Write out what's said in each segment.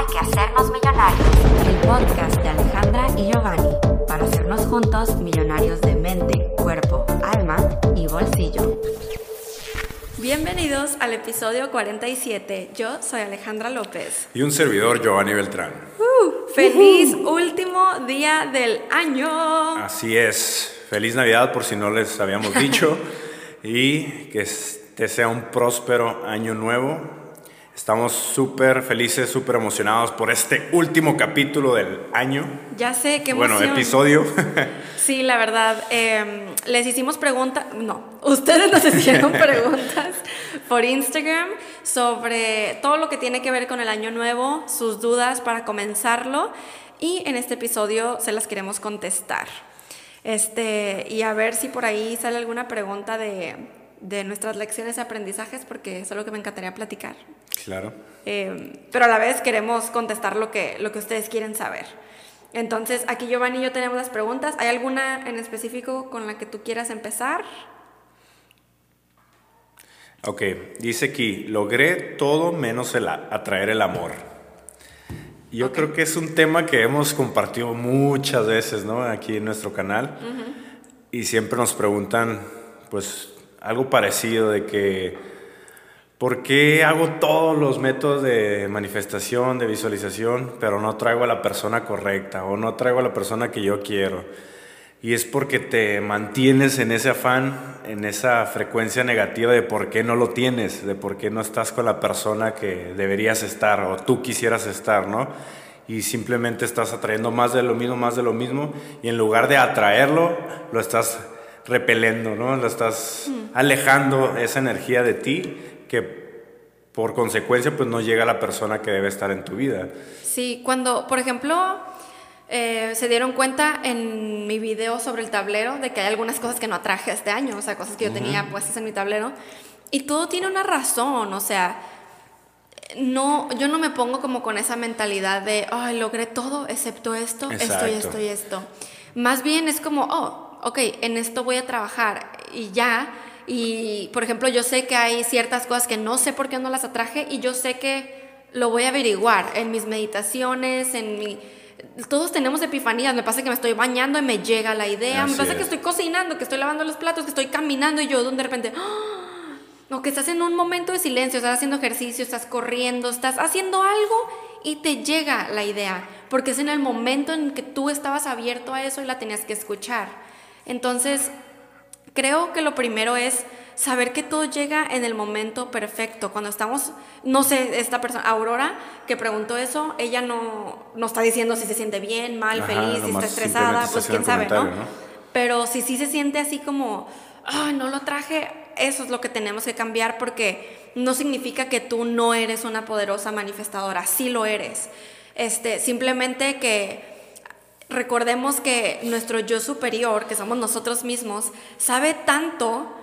Hay que hacernos millonarios. El podcast de Alejandra y Giovanni para hacernos juntos millonarios de mente, cuerpo, alma y bolsillo. Bienvenidos al episodio 47. Yo soy Alejandra López. Y un servidor, Giovanni Beltrán. Uh, ¡Feliz último día del año! Así es. Feliz Navidad por si no les habíamos dicho. y que este sea un próspero año nuevo Estamos súper felices, súper emocionados por este último capítulo del año. Ya sé, qué emoción. Bueno, episodio. sí, la verdad. Em, les hicimos preguntas, no, ustedes nos hicieron preguntas por Instagram sobre todo lo que tiene que ver con el año nuevo, sus dudas para comenzarlo. Y en este episodio se las queremos contestar. Este, y a ver si por ahí sale alguna pregunta de, de nuestras lecciones y aprendizajes, porque es algo que me encantaría platicar. Claro. Eh, pero a la vez queremos contestar lo que, lo que ustedes quieren saber. Entonces, aquí Giovanni y yo tenemos las preguntas. ¿Hay alguna en específico con la que tú quieras empezar? Ok, dice aquí, logré todo menos el atraer el amor. Yo creo que es un tema que hemos compartido muchas veces, ¿no? Aquí en nuestro canal. Y siempre nos preguntan, pues, algo parecido de que ¿Por qué hago todos los métodos de manifestación, de visualización, pero no traigo a la persona correcta o no traigo a la persona que yo quiero? Y es porque te mantienes en ese afán, en esa frecuencia negativa de por qué no lo tienes, de por qué no estás con la persona que deberías estar o tú quisieras estar, ¿no? Y simplemente estás atrayendo más de lo mismo, más de lo mismo, y en lugar de atraerlo, lo estás repelendo, ¿no? Lo estás mm. alejando esa energía de ti que por consecuencia pues no llega a la persona que debe estar en tu vida. Sí, cuando, por ejemplo, eh, se dieron cuenta en mi video sobre el tablero de que hay algunas cosas que no atraje este año, o sea, cosas que yo tenía puestas en mi tablero, y todo tiene una razón, o sea, no, yo no me pongo como con esa mentalidad de, ay, logré todo excepto esto, esto y esto y esto. Más bien es como, oh, ok, en esto voy a trabajar y ya y, por ejemplo, yo sé que hay ciertas cosas que no sé por qué no las atraje y yo sé que lo voy a averiguar en mis meditaciones, en mi... Todos tenemos epifanías, me pasa que me estoy bañando y me llega la idea, me pasa que estoy cocinando, que estoy lavando los platos, que estoy caminando y yo de repente... ¡ah! O que estás en un momento de silencio, estás haciendo ejercicio, estás corriendo, estás haciendo algo y te llega la idea, porque es en el momento en que tú estabas abierto a eso y la tenías que escuchar. Entonces, Creo que lo primero es saber que todo llega en el momento perfecto. Cuando estamos, no sé, esta persona, Aurora, que preguntó eso, ella no, no está diciendo si se siente bien, mal, feliz, si está estresada, pues quién sabe, ¿no? Pero si sí se siente así como, ay, no lo traje, eso es lo que tenemos que cambiar porque no significa que tú no eres una poderosa manifestadora, sí lo eres. Este, simplemente que recordemos que nuestro yo superior, que somos nosotros mismos, sabe tanto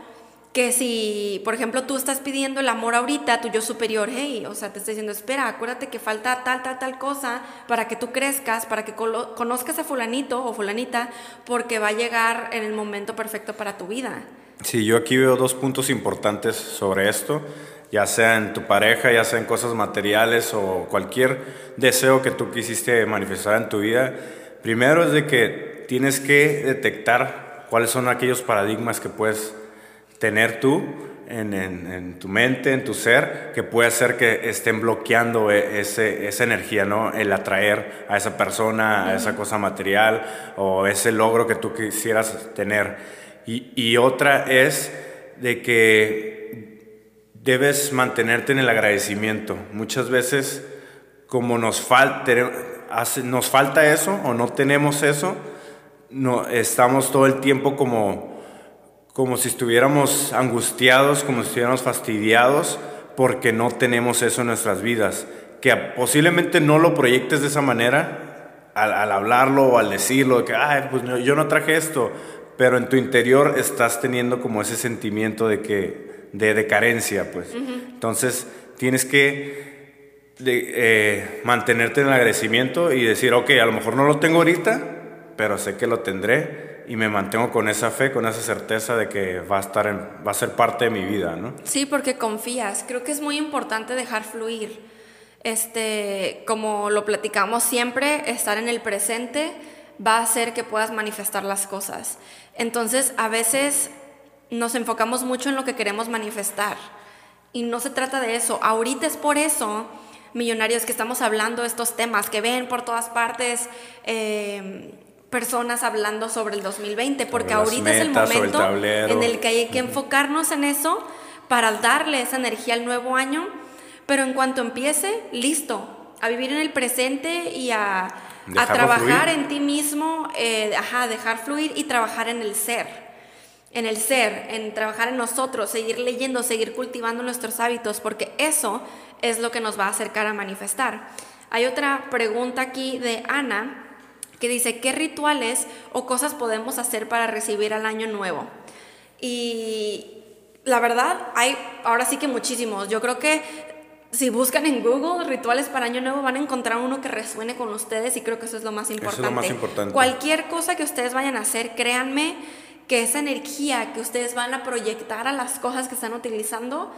que si, por ejemplo, tú estás pidiendo el amor ahorita, tu yo superior, hey, o sea, te está diciendo, espera, acuérdate que falta tal, tal, tal cosa para que tú crezcas, para que conozcas a fulanito o fulanita, porque va a llegar en el momento perfecto para tu vida. Sí, yo aquí veo dos puntos importantes sobre esto, ya sea en tu pareja, ya sea en cosas materiales o cualquier deseo que tú quisiste manifestar en tu vida Primero es de que tienes que detectar cuáles son aquellos paradigmas que puedes tener tú en, tu mente, en tu ser, que puede hacer que estén bloqueando e, ese, esa energía, ¿no? El atraer a esa persona, a esa cosa material o ese logro que tú quisieras tener. Y, y otra es de que debes mantenerte en el agradecimiento. Muchas veces, como nos falta, nos falta eso o no tenemos eso, no, estamos todo el tiempo como, como si estuviéramos angustiados, como si estuviéramos fastidiados porque no tenemos eso en nuestras vidas. Que posiblemente no lo proyectes de esa manera al, hablarlo o al decirlo, que Ay, pues yo no traje esto, pero en tu interior estás teniendo como ese sentimiento de que de, carencia, pues. Entonces tienes que de, eh, mantenerte en el agradecimiento y decir, ok, a lo mejor no lo tengo ahorita, pero sé que lo tendré y me mantengo con esa fe, con esa certeza de que va a, estar en, va a ser parte de mi vida, ¿no? Sí, porque confías. Creo que es muy importante dejar fluir. Este, como lo platicamos siempre, estar en el presente va a hacer que puedas manifestar las cosas. Entonces, a veces nos enfocamos mucho en lo que queremos manifestar y no se trata de eso. Ahorita es por eso, millonarios, que estamos hablando de estos temas, que ven por todas partes eh, personas hablando sobre el 2020, porque ahorita es el momento en el que hay que enfocarnos en eso para darle esa energía al nuevo año, pero en cuanto empiece, listo, a vivir en el presente y a, trabajar en ti mismo, eh, ajá, dejar fluir y trabajar en el ser en el ser, en trabajar en nosotros, seguir leyendo, seguir cultivando nuestros hábitos, porque eso es lo que nos va a acercar a manifestar. Hay otra pregunta aquí de Ana que dice, ¿qué rituales o cosas podemos hacer para recibir al año nuevo? Y la verdad, hay ahora sí que muchísimos. Yo creo que si buscan en Google rituales para Año Nuevo, van a encontrar uno que resuene con ustedes y creo que eso es lo más importante. Eso es lo más importante. Cualquier cosa que ustedes vayan a hacer, créanme que esa energía que ustedes van a proyectar a las cosas que están utilizando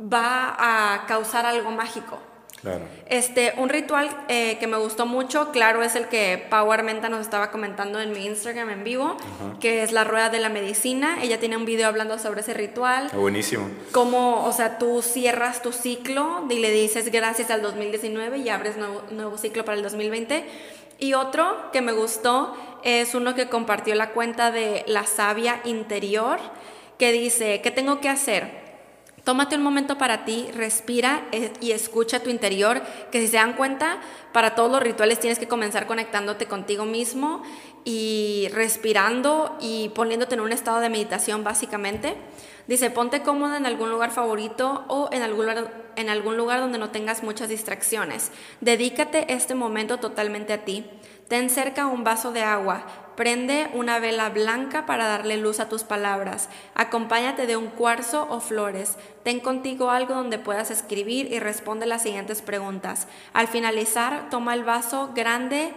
va a causar algo mágico. Claro. Este, un ritual eh, que me gustó mucho, claro, es el que Power Menta nos estaba comentando en mi Instagram en vivo, que es la rueda de la medicina. Ella tiene un video hablando sobre ese ritual. buenísimo. Cómo, o sea, tú cierras tu ciclo y le dices gracias al 2019 y abres nuevo, nuevo ciclo para el 2020. Y otro que me gustó es uno que compartió la cuenta de La Sabia Interior, que dice, ¿qué tengo que hacer? Tómate un momento para ti, respira eh, y escucha tu interior, que si se dan cuenta, para todos los rituales tienes que comenzar conectándote contigo mismo y respirando y poniéndote en un estado de meditación básicamente. Dice, ponte cómoda en algún lugar favorito o en algún lugar, en algún lugar donde no tengas muchas distracciones. Dedícate este momento totalmente a ti. Ten cerca un vaso de agua. Prende una vela blanca para darle luz a tus palabras. Acompáñate de un cuarzo o flores. Ten contigo algo donde puedas escribir y responde las siguientes preguntas. Al finalizar, toma el vaso grande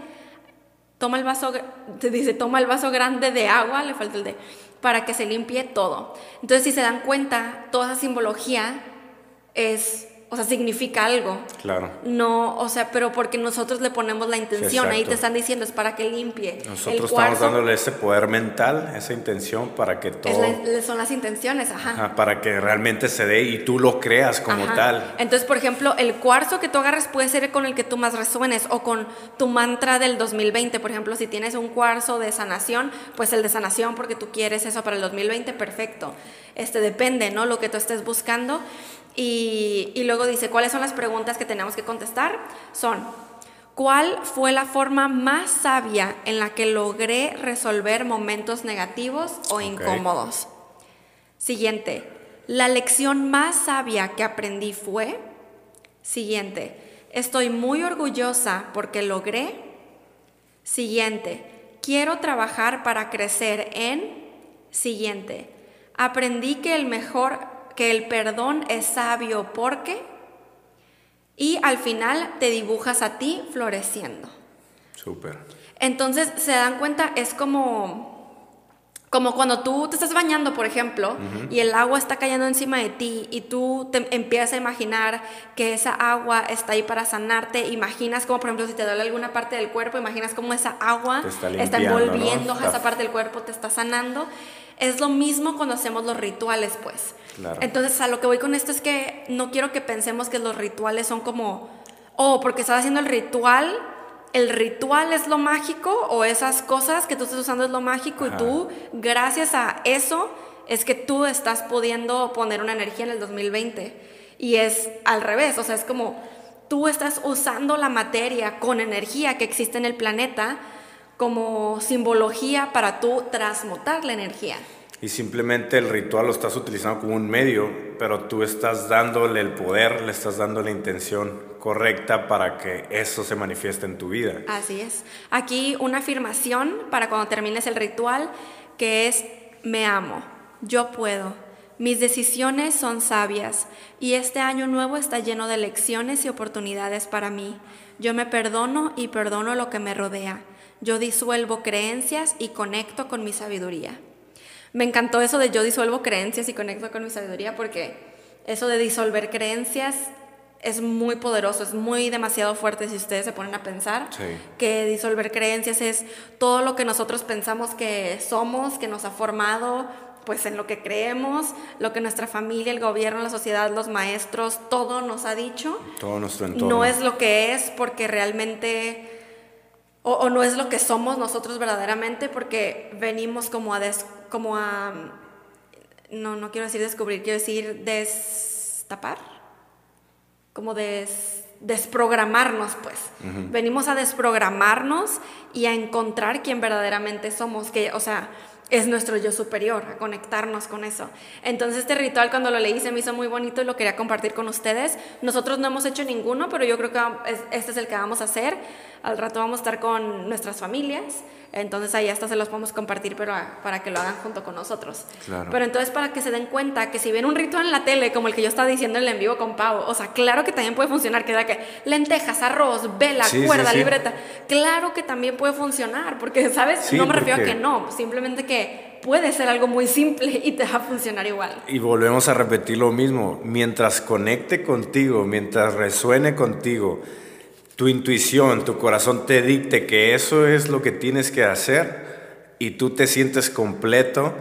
toma el vaso, dice, toma el vaso grande de agua, le falta el de, para que se limpie todo. Entonces, si se dan cuenta, toda esa simbología es o sea, significa algo. Claro. No, o sea, pero porque nosotros le ponemos la intención, ahí te están diciendo, es para que limpie. Nosotros estamos dándole ese poder mental, esa intención para que todo... son las intenciones, ajá. Para que realmente se dé y tú lo creas como tal. Entonces, por ejemplo, el cuarzo que tú agarres puede ser con el que tú más resuenes o con tu mantra del 2020. Por ejemplo, si tienes un cuarzo de sanación, pues el de sanación porque tú quieres eso para el 2020, perfecto. Este depende, ¿no? Lo que tú estés buscando. Y, luego dice, ¿cuáles son las preguntas que tenemos que contestar? Son, ¿cuál fue la forma más sabia en la que logré resolver momentos negativos o incómodos? Siguiente, ¿la lección más sabia que aprendí fue? Siguiente, estoy muy orgullosa porque logré. Siguiente, quiero trabajar para crecer en. Siguiente, aprendí que el mejor que el perdón es sabio porque y al final te dibujas a ti floreciendo. Súper. Entonces, se dan cuenta, es como como cuando tú te estás bañando, por ejemplo, y el agua está cayendo encima de ti y tú te empiezas a imaginar que esa agua está ahí para sanarte, imaginas como, por ejemplo, si te duele alguna parte del cuerpo, imaginas cómo esa agua está, envolviendo a esa parte del cuerpo, te está sanando. Es lo mismo cuando hacemos los rituales, pues. Entonces, a lo que voy con esto es que no quiero que pensemos que los rituales son como, oh, porque estás haciendo el ritual, el ritual es lo mágico o esas cosas que tú estás usando es lo mágico y tú, gracias a eso, es que tú estás pudiendo poner una energía en el 2020. Y es al revés, o sea, es como tú estás usando la materia con energía que existe en el planeta como simbología para tú transmutar la energía. Y simplemente el ritual lo estás utilizando como un medio, pero tú estás dándole el poder, le estás dando la intención correcta para que eso se manifieste en tu vida. Así es. Aquí una afirmación para cuando termines el ritual que es me amo, yo puedo, mis decisiones son sabias y este año nuevo está lleno de lecciones y oportunidades para mí. Yo me perdono y perdono lo que me rodea. Yo disuelvo creencias y conecto con mi sabiduría. Me encantó eso de yo disuelvo creencias y conecto con mi sabiduría porque eso de disolver creencias es muy poderoso, es muy demasiado fuerte si ustedes se ponen a pensar Sí. que disolver creencias es todo lo que nosotros pensamos que somos, que nos ha formado, pues en lo que creemos, lo que nuestra familia, el gobierno, la sociedad, los maestros, todo nos ha dicho. Todo nuestro entorno. No es lo que es porque realmente, o, o no es lo que somos nosotros verdaderamente porque venimos como a, des- como a, no, no quiero decir descubrir, quiero decir destapar, como des, desprogramarnos pues. Venimos a desprogramarnos y a encontrar quién verdaderamente somos, que, o sea, es nuestro yo superior, a conectarnos con eso. Entonces este ritual cuando lo leí se me hizo muy bonito y lo quería compartir con ustedes. Nosotros no hemos hecho ninguno, pero yo creo que es- este es el que vamos a hacer. Al rato vamos a estar con nuestras familias, entonces ahí hasta se los podemos compartir, pero a- para que lo hagan junto con nosotros. Claro. Pero entonces para que se den cuenta que si ven un ritual en la tele, como el que yo estaba diciendo en el en vivo con Pau, o sea, claro que también puede funcionar, que era que lentejas, arroz, vela, Sí, cuerda, sí. libreta, claro que también puede funcionar, porque, ¿sabes? No me refiero a que no, simplemente que puede ser algo muy simple y te va a funcionar igual. Y volvemos a repetir lo mismo. Mientras conecte contigo, mientras resuene contigo, tu intuición, tu corazón te dicte que eso es lo que tienes que hacer y tú te sientes completo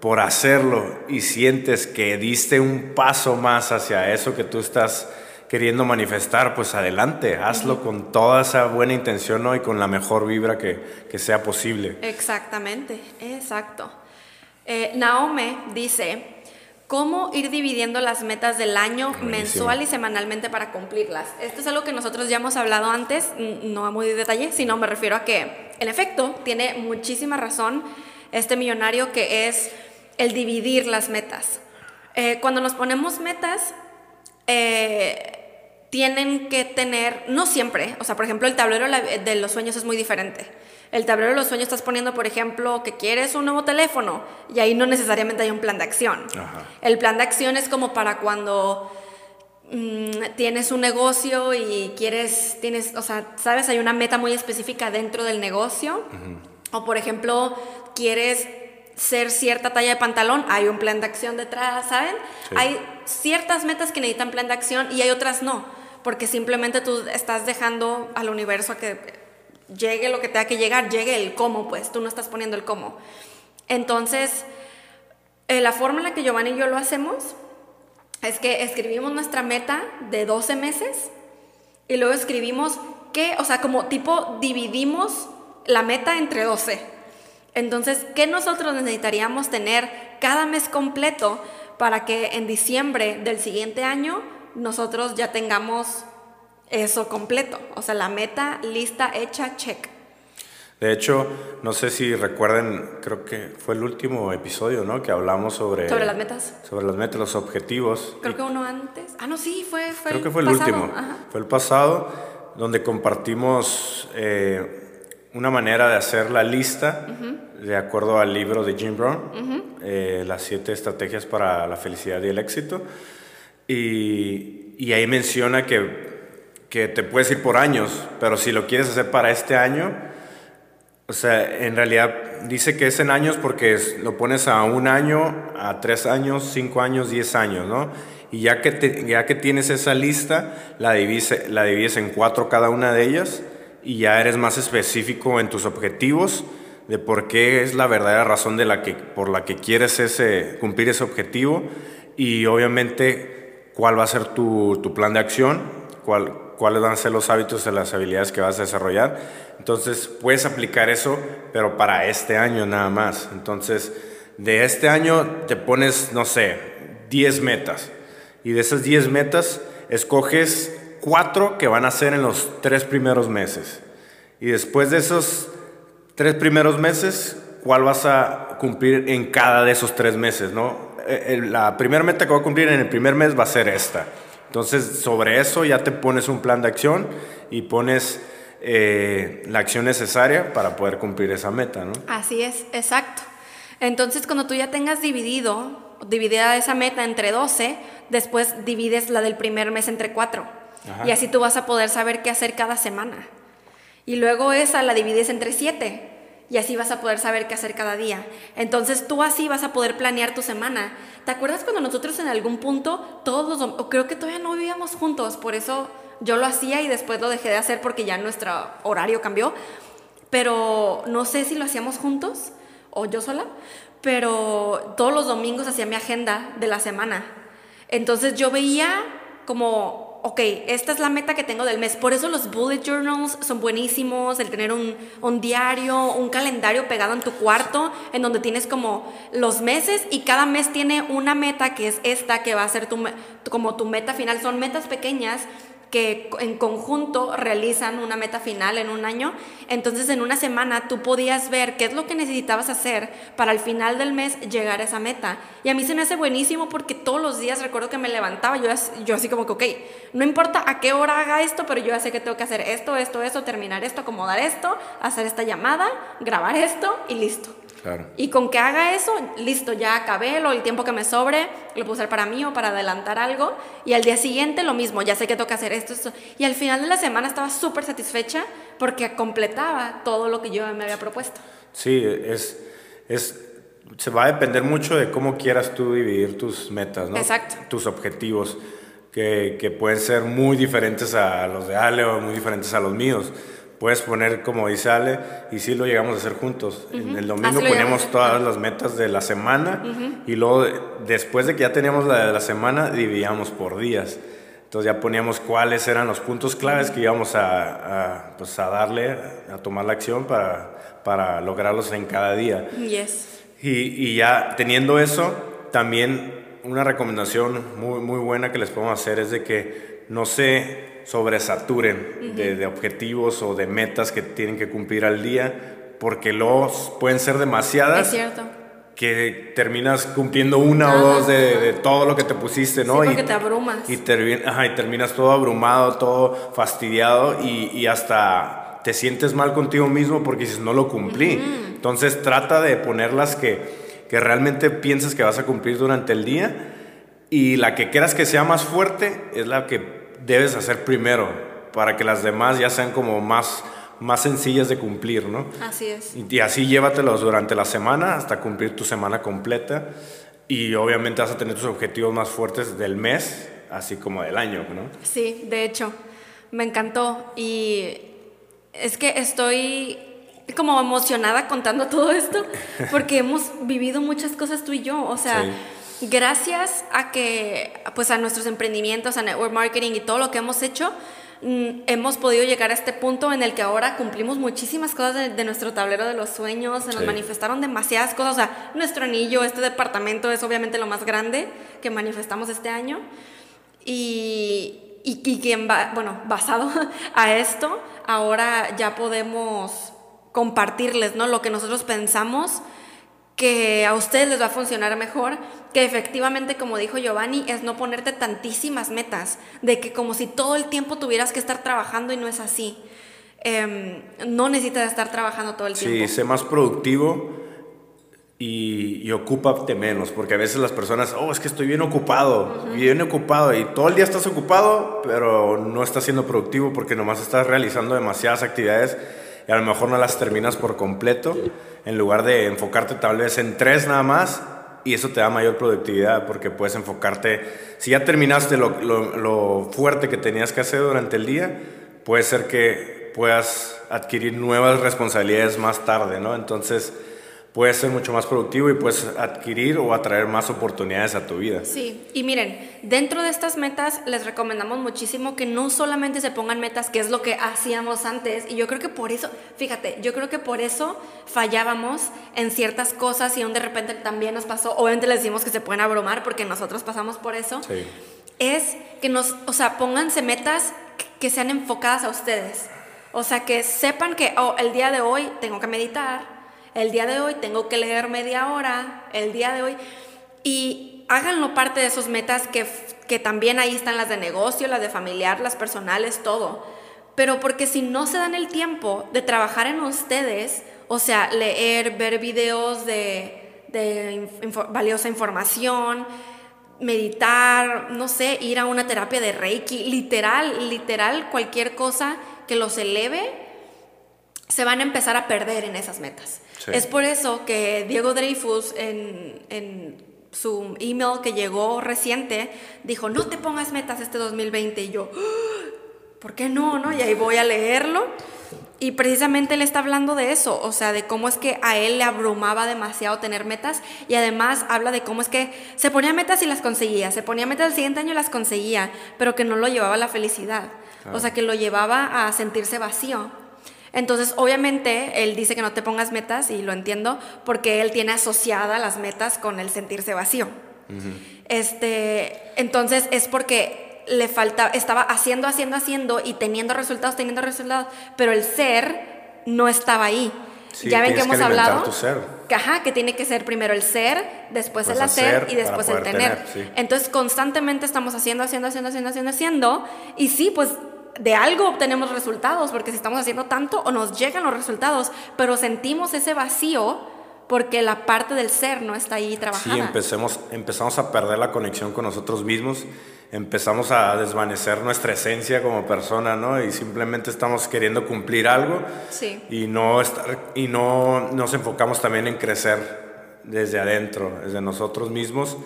por hacerlo y sientes que diste un paso más hacia eso que tú estás queriendo manifestar, pues adelante, hazlo con toda esa buena intención ¿no? y con la mejor vibra que, que sea posible. Exactamente, exacto. Eh, Naome dice, ¿cómo ir dividiendo las metas del año Buenísimo. mensual y semanalmente para cumplirlas? Esto es algo que nosotros ya hemos hablado antes, no a muy detalle, sino me refiero a que, en efecto, tiene muchísima razón este millonario que es el dividir las metas. Eh, cuando nos ponemos metas, eh, tienen que tener, no siempre, o sea, por ejemplo, el tablero de los sueños es muy diferente. El tablero de los sueños estás poniendo, por ejemplo, que quieres un nuevo teléfono y ahí no necesariamente hay un plan de acción. Ajá. El plan de acción es como para cuando mm, tienes un negocio y quieres, tienes, o sea, sabes, hay una meta muy específica dentro del negocio. O por ejemplo, quieres ser cierta talla de pantalón, hay un plan de acción detrás, ¿saben? Sí. Hay ciertas metas que necesitan plan de acción y hay otras no, porque simplemente tú estás dejando al universo a que llegue lo que tenga que llegar, llegue el cómo, pues tú no estás poniendo el cómo. Entonces, eh, la forma en la que Giovanni y yo lo hacemos es que escribimos nuestra meta de 12 meses y luego escribimos qué, o sea, como tipo dividimos la meta entre 12. Entonces, ¿qué nosotros necesitaríamos tener cada mes completo para que en diciembre del siguiente año nosotros ya tengamos eso completo? O sea, la meta lista, hecha, check. De hecho, no sé si recuerden, creo que fue el último episodio, ¿no? Que hablamos sobre... Sobre las metas. Sobre las metas, los objetivos. Creo Y que uno antes. Ah, no, sí, fue, fue creo que fue el pasado. último. Ajá. Fue el pasado, donde compartimos eh, una manera de hacer la lista, de acuerdo al libro de Jim Brown, eh, las siete estrategias para la felicidad y el éxito. Y, y ahí menciona que, que te puedes ir por años, pero si lo quieres hacer para este año, o sea, en realidad dice que es en años porque es- lo pones a un año, a tres años, cinco años, diez años, ¿no? Y ya que, te- ya que tienes esa lista, la divides, la divides en cuatro cada una de ellas y ya eres más específico en tus objetivos de por qué es la verdadera razón de la que, por la que quieres ese, cumplir ese objetivo y obviamente cuál va a ser tu, tu plan de acción, cuál, cuáles van a ser los hábitos y las habilidades que vas a desarrollar. Entonces puedes aplicar eso, pero para este año nada más. Entonces, de este año te pones, no sé, 10 metas. Y de esas 10 metas, escoges cuatro que van a ser en los tres primeros meses. Y después de esos tres primeros meses, ¿cuál vas a cumplir en cada de esos tres meses? ¿no? Eh, La primera meta que voy a cumplir en el primer mes va a ser esta. Entonces, sobre eso ya te pones un plan de acción y pones eh, la acción necesaria para poder cumplir esa meta. ¿no? Así es, exacto. Entonces, cuando tú ya tengas dividido, dividida esa meta entre 12, después divides la del primer mes entre 4. Ajá. Y así tú vas a poder saber qué hacer cada semana. Y luego esa la divides entre 7. Y así vas a poder saber qué hacer cada día. Entonces tú así vas a poder planear tu semana. ¿Te acuerdas cuando nosotros en algún punto, todos los, o creo que todavía no vivíamos juntos, por eso yo lo hacía y después lo dejé de hacer porque ya nuestro horario cambió, pero no sé si lo hacíamos juntos o yo sola, pero todos los domingos hacía mi agenda de la semana. Entonces yo veía como ok, esta es la meta que tengo del mes. Por eso los bullet journals son buenísimos, el tener un, diario, un calendario pegado en tu cuarto, en donde tienes como los meses y cada mes tiene una meta que es esta, que va a ser tu, como tu meta final. Son metas pequeñas que en conjunto realizan una meta final en un año. Entonces en una semana tú podías ver qué es lo que necesitabas hacer para al final del mes llegar a esa meta. Y a mí se me hace buenísimo porque todos los días recuerdo que me levantaba, yo, yo así como que, ok, no importa a qué hora haga esto, pero yo ya sé que tengo que hacer esto, esto, esto, terminar esto, acomodar esto, hacer esta llamada, grabar esto y listo. Y con que haga eso, listo, ya acabé, lo, el tiempo que me sobre, lo puedo usar para mí o para adelantar algo. Y al día siguiente lo mismo, ya sé que que hacer esto, esto. Y al final de la semana estaba súper satisfecha porque completaba todo lo que yo me había propuesto. Sí, es, es, se va a depender mucho de cómo quieras tú dividir tus metas, ¿no? Exacto. Tus objetivos, que, que pueden ser muy diferentes a los de Ale o muy diferentes a los míos puedes poner, como dice Ale, y sí lo llegamos a hacer juntos. En el domingo poníamos todas las metas de la semana y luego después de que ya teníamos la de la semana, dividíamos por días. Entonces ya poníamos cuáles eran los puntos claves que íbamos a, pues a darle, a tomar la acción para, para lograrlos en cada día. Yes. Y, y ya teniendo eso, también una recomendación muy, muy buena que les podemos hacer es de que no se sobresaturen de, objetivos o de metas que tienen que cumplir al día, porque los pueden ser demasiadas. Es cierto. Que terminas cumpliendo una o dos de, todo lo que te pusiste, ¿no? Sí, porque te abrumas. Y, y, terminas todo abrumado, todo fastidiado y, y, hasta te sientes mal contigo mismo porque dices, no lo cumplí. Entonces trata de ponerlas que, que realmente piensas que vas a cumplir durante el día y la que quieras que sea más fuerte es la que debes hacer primero para que las demás ya sean como más, más sencillas de cumplir, ¿no? Así es. Y, así llévatelos durante la semana hasta cumplir tu semana completa y obviamente vas a tener tus objetivos más fuertes del mes, así como del año, ¿no? Sí, de hecho, me encantó y es que estoy como emocionada contando todo esto porque hemos vivido muchas cosas tú y yo, o sea gracias a que, pues a nuestros emprendimientos, a network marketing y todo lo que hemos hecho, mm, hemos podido llegar a este punto en el que ahora cumplimos muchísimas cosas de, nuestro tablero de los sueños, se nos manifestaron demasiadas cosas, o sea, nuestro anillo, este departamento es obviamente lo más grande que manifestamos este año y, y, y bueno, basado a esto, ahora ya podemos compartirles, ¿no? Lo que nosotros pensamos que a ustedes les va a funcionar mejor, que efectivamente, como dijo Giovanni, es no ponerte tantísimas metas, de que como si todo el tiempo tuvieras que estar trabajando y no es así. Em, no necesitas estar trabajando todo el tiempo. Sí, sé más productivo y, y, ocúpate menos, porque a veces las personas, oh, es que estoy bien ocupado, bien ocupado, y todo el día estás ocupado, pero no estás siendo productivo porque nomás estás realizando demasiadas actividades y a lo mejor no las terminas por completo, en lugar de enfocarte tal vez en tres nada más, y eso te da mayor productividad porque puedes enfocarte, si ya terminaste lo, lo, lo fuerte que tenías que hacer durante el día, puede ser que puedas adquirir nuevas responsabilidades más tarde, ¿no? Entonces, puedes ser mucho más productivo y puedes adquirir o atraer más oportunidades a tu vida. Sí, y miren, dentro de estas metas les recomendamos muchísimo que no solamente se pongan metas, que es lo que hacíamos antes, y yo creo que por eso, fíjate, yo creo que por eso fallábamos en ciertas cosas y aún de repente también nos pasó, obviamente les decimos que se pueden abrumar porque nosotros pasamos por eso, sí. es que nos, o sea, pónganse metas que sean enfocadas a ustedes. O sea, que sepan que, oh, el día de hoy tengo que meditar, el día de hoy tengo que leer media hora, el día de hoy, y háganlo parte de sus metas que, que también ahí están las de negocio, las de familiar, las personales, todo. Pero porque si no se dan el tiempo de trabajar en ustedes, o sea, leer, ver videos de, de valiosa información, meditar, no sé, ir a una terapia de Reiki, literal, literal, cualquier cosa que los eleve se van a empezar a perder en esas metas. Sí. Es por eso que Diego Dreyfus en, en su email que llegó reciente dijo, no te pongas metas este 2020 y yo, "Ah, ¿por qué no? no? Y ahí voy a leerlo. Y precisamente él está hablando de eso, o sea, de cómo es que a él le abrumaba demasiado tener metas y además habla de cómo es que se ponía metas y las conseguía, se ponía metas el siguiente año y las conseguía, pero que no lo llevaba a la felicidad, o sea, que lo llevaba a sentirse vacío. Entonces, obviamente, él dice que no te pongas metas y lo entiendo porque él tiene asociada las metas con el sentirse vacío. Este, entonces es porque le falta, estaba haciendo, haciendo, haciendo y teniendo resultados, teniendo resultados, pero el ser no estaba ahí. Sí, ya ven que que hemos alimentar hablado tu ser. que, ajá, que tiene que ser primero el ser, después Pues el hacer hacer y después el tener. tener, sí. Entonces constantemente estamos haciendo, haciendo, haciendo, haciendo, haciendo, haciendo y sí, pues de algo obtenemos resultados, porque si estamos haciendo tanto o nos llegan los resultados, pero sentimos ese vacío porque la parte del ser no está ahí trabajada. Sí, empecemos, empezamos a perder la conexión con nosotros mismos, empezamos a desvanecer nuestra esencia como persona, ¿no? Y simplemente estamos queriendo cumplir algo Sí. y no estar, y no nos enfocamos también en crecer desde adentro, desde nosotros mismos,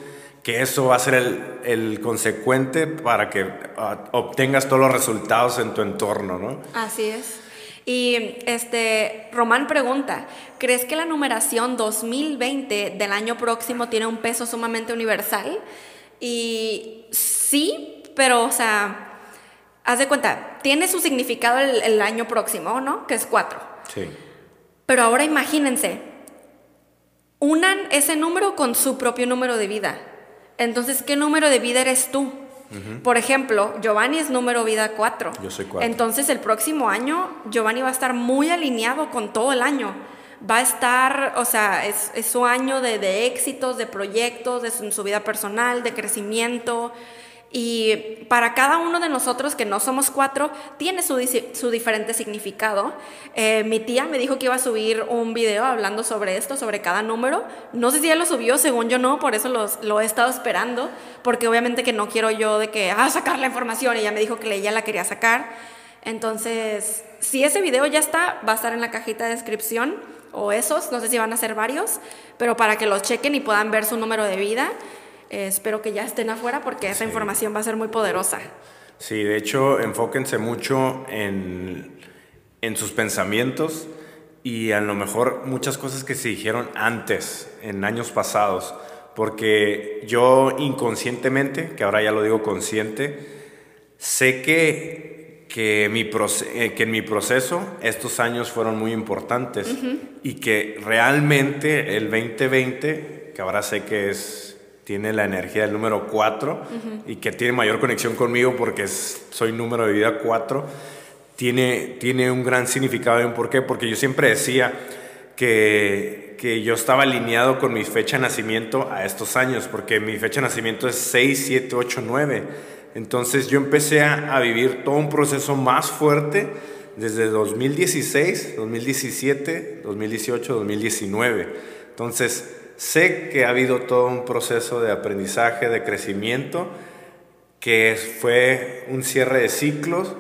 que eso va a ser el, el consecuente para que ah, obtengas todos los resultados en tu entorno, ¿no? Así es. Y este Román pregunta, ¿crees que la numeración 2020 del año próximo tiene un peso sumamente universal? Y sí, pero o sea, haz de cuenta, tiene su significado el, el año próximo, ¿no? Que es cuatro. Sí. Pero ahora imagínense, unan ese número con su propio número de vida. Entonces, ¿qué número de vida eres tú? Por ejemplo, Giovanni es número vida 4. Yo soy cuatro. Entonces, el próximo año, Giovanni va a estar muy alineado con todo el año. Va a estar, o sea, es, es su año de, de éxitos, de proyectos, de su vida personal, de crecimiento. Y para cada uno de nosotros que no somos cuatro, tiene su, su diferente significado. Eh, mi tía me dijo que iba a subir un video hablando sobre esto, sobre cada número. No sé si ya lo subió, según yo no, por eso los- lo he estado esperando, porque obviamente que no quiero yo de que, ah, sacar la información, ella me dijo que ella la quería sacar. Entonces, si ese video ya está, va a estar en la cajita de descripción, o esos, no sé si van a ser varios, pero para que los chequen y puedan ver su número de vida. Eh, espero que ya estén afuera porque esa información va a ser muy poderosa. Sí, de hecho, enfóquense mucho en, en sus pensamientos y a lo mejor muchas cosas que se dijeron antes, en años pasados, porque yo inconscientemente, que ahora ya lo digo consciente, sé que, que, mi eh, que en mi proceso estos años fueron muy importantes y que realmente el 2020, que ahora sé que es tiene la energía del número 4 y que tiene mayor conexión conmigo porque es- soy número de vida 4, tiene, tiene un gran significado y un porqué, porque yo siempre decía que, que yo estaba alineado con mi fecha de nacimiento a estos años, porque mi fecha de nacimiento es 6, 7, 8, 9. Entonces yo empecé a, a vivir todo un proceso más fuerte desde 2016, 2017, 2018, 2019. Entonces sé que ha habido todo un proceso de aprendizaje, de crecimiento, que fue un cierre de ciclos,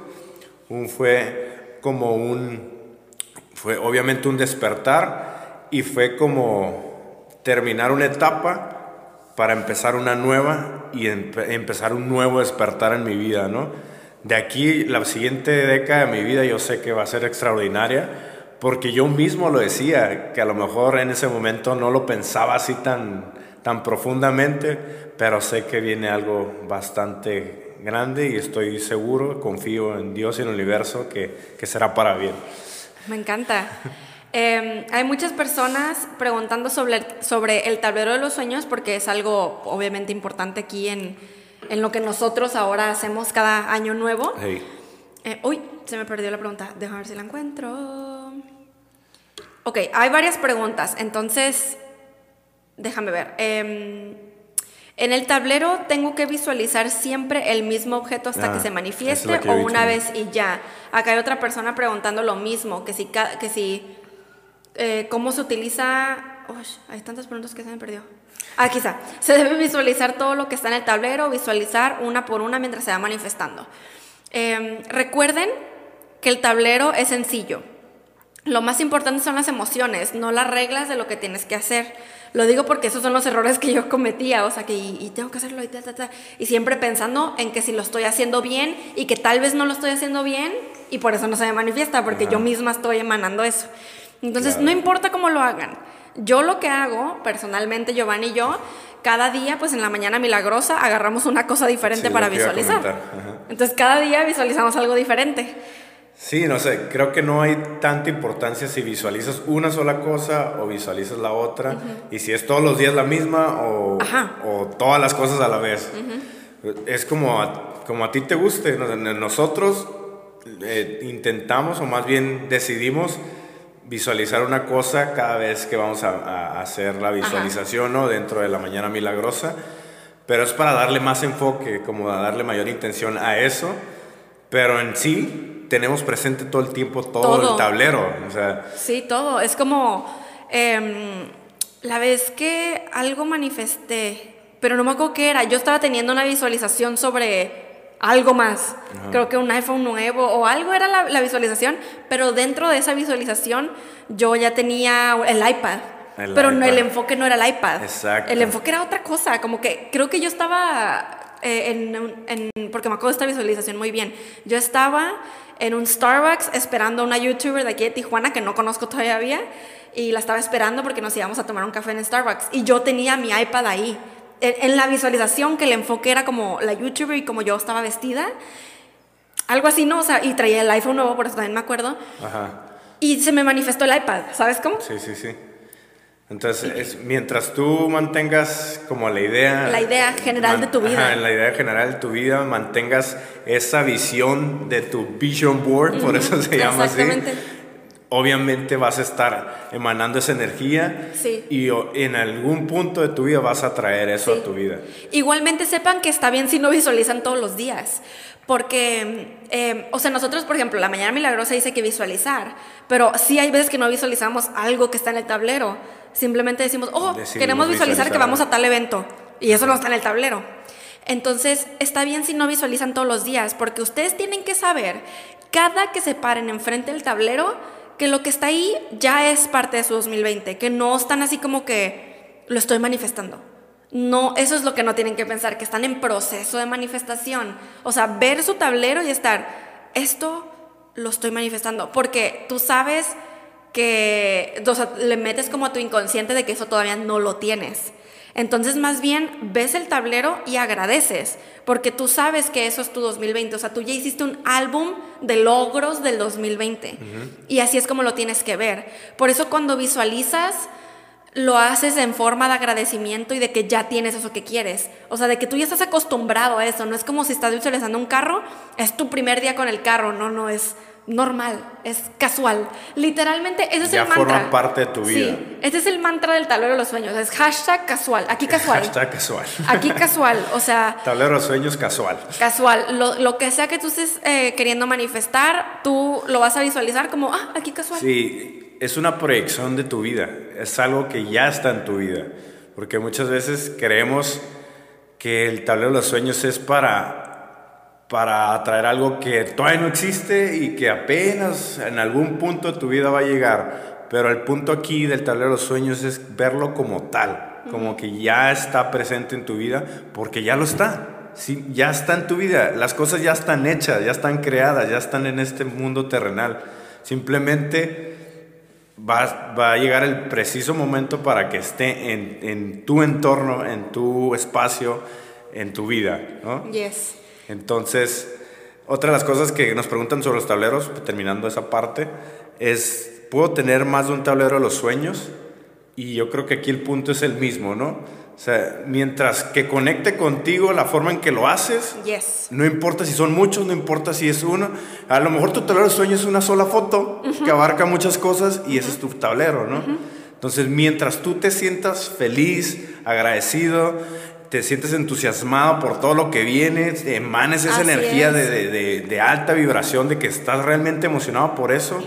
un, fue como un, fue obviamente un despertar y fue como terminar una etapa para empezar una nueva y empe- empezar un nuevo despertar en mi vida, ¿no? De aquí, la siguiente década de mi vida yo sé que va a ser extraordinaria, porque yo mismo lo decía, que a lo mejor en ese momento no lo pensaba así tan, tan profundamente, pero sé que viene algo bastante grande y estoy seguro, confío en Dios y en el universo que, que será para bien. Me encanta. Eh, hay muchas personas preguntando sobre, sobre el tablero de los sueños porque es algo obviamente importante aquí en, en lo que nosotros ahora hacemos cada año nuevo. Hey. Eh, uy, se me perdió la pregunta. Déjame ver si la encuentro. Ok, hay varias preguntas. Entonces, déjame ver. Em, en el tablero tengo que visualizar siempre el mismo objeto hasta Ah, que se es manifieste que o una vez y ya. Acá hay otra persona preguntando lo mismo, que si, que si eh, cómo se utiliza... Uy, hay tantas preguntas que se me perdió. Ah, quizá. Se debe visualizar todo lo que está en el tablero, visualizar una por una mientras se va manifestando. Eh, recuerden que el tablero es sencillo. Lo más importante son las emociones, no las reglas de lo que tienes que hacer. Lo digo porque esos son los errores que yo cometía, o sea, que y, tengo que hacerlo y ta, ta, ta. Y siempre pensando en que si lo estoy haciendo bien y que tal vez no lo estoy haciendo bien y por eso no se me manifiesta, porque yo misma estoy emanando eso. Entonces, no importa cómo lo hagan. Yo lo que hago, personalmente, Giovanni y yo, cada día, pues en la mañana milagrosa, agarramos una cosa diferente para visualizar. Entonces, cada día visualizamos algo diferente. Sí, no sé, creo que no hay tanta importancia si visualizas una sola cosa o visualizas la otra, y si es todos los días la misma o, o todas las cosas a la vez. Es como a, como a ti te guste. Nosotros eh, intentamos, o más bien decidimos, visualizar una cosa cada vez que vamos a, hacer la visualización ¿no? dentro de la mañana milagrosa, pero es para darle más enfoque, como darle mayor intención a eso, pero en sí tenemos presente todo el tiempo todo, el tablero. O sea, sí, todo. Es como em, la vez que algo manifesté, pero no me acuerdo qué era, yo estaba teniendo una visualización sobre algo más. Creo que un iPhone nuevo o algo era la, visualización, pero dentro de esa visualización yo ya tenía el iPad. pero No, el enfoque no era el iPad. Exacto. El enfoque era otra cosa. Como que creo que yo estaba eh, en, porque me acuerdo de esta visualización muy bien. Yo estaba en un Starbucks esperando a una youtuber de aquí de Tijuana que no conozco todavía y la estaba esperando porque nos íbamos a tomar un café en Starbucks y yo tenía mi iPad ahí en, la visualización que el enfoque era como la youtuber y como yo estaba vestida. Algo así, ¿no? O sea, y traía el iPhone nuevo, por eso también me acuerdo. Ajá. Y se me manifestó el iPad, ¿sabes cómo? Sí, sí, sí. Entonces, es, mientras tú mantengas como la idea... La idea general de tu vida. Ajá, la idea general de tu vida, mantengas esa visión de tu vision board, por eso se llama así obviamente vas a estar emanando esa energía y en algún punto de tu vida vas a traer eso a tu vida. Igualmente sepan que está bien si no visualizan todos los días. Porque, em, o sea, nosotros, por ejemplo, la mañana milagrosa dice que visualizar, pero sí hay veces que no visualizamos algo que está en el tablero. Simplemente decimos, oh, queremos visualizar que vamos a tal evento. Y eso no está en el tablero. Entonces, está bien si no visualizan todos los días, porque ustedes tienen que saber, cada que se paren enfrente del tablero, que lo que está ahí ya es parte de su 2020, que no están así como que lo estoy manifestando. No, eso es lo que no tienen que pensar, que están en proceso de manifestación. O sea, ver su tablero y estar, esto lo estoy manifestando, porque tú sabes que o sea, le metes como a tu inconsciente de que eso todavía no lo tienes. Entonces, más bien, ves el tablero y agradeces, porque tú sabes que eso es tu 2020. O sea, tú ya hiciste un álbum de logros del 2020. Y así es como lo tienes que ver. Por eso cuando visualizas, lo haces en forma de agradecimiento y de que ya tienes eso que quieres. O sea, de que tú ya estás acostumbrado a eso. No es como si estás visualizando un carro, es tu primer día con el carro. No, no, es normal, es casual. Literalmente, ese es el mantra. Ya forma parte de tu vida. Sí, ese es el mantra del tablero de los sueños. Es hashtag casual. Aquí casual. Hashtag casual. Aquí casual. O sea. Tablero de los sueños casual. Casual. Lo, lo que sea que tú estés eh, queriendo manifestar, tú lo vas a visualizar como, ah, aquí casual. Sí, es una proyección de tu vida. Es algo que ya está en tu vida. Porque muchas veces creemos que el tablero de los sueños es para para atraer algo que todavía no existe y que apenas en algún punto de tu vida va a llegar. Pero el punto aquí del tablero de los sueños es verlo como tal, como que ya está presente en tu vida, porque ya lo está. Sí, ya está en tu vida, las cosas ya están hechas, ya están creadas, ya están en este mundo terrenal. Simplemente va, va a llegar el preciso momento para que esté en, en tu entorno, en tu espacio, en tu vida. ¿no? Yes. Entonces, otra de las cosas que nos preguntan sobre los tableros, terminando esa parte, es, ¿puedo tener más de un tablero de los sueños? Y yo creo que aquí el punto es el mismo, ¿no? O sea, mientras que conecte contigo la forma en que lo haces, no importa si son muchos, no importa si es uno. A lo mejor tu tablero de sueños es una sola foto que abarca muchas cosas y ese es tu tablero, ¿no? Entonces, mientras tú te sientas feliz, agradecido, te sientes entusiasmado por todo lo que viene, emanes esa energía de, de, de, alta vibración, de que estás realmente emocionado por eso,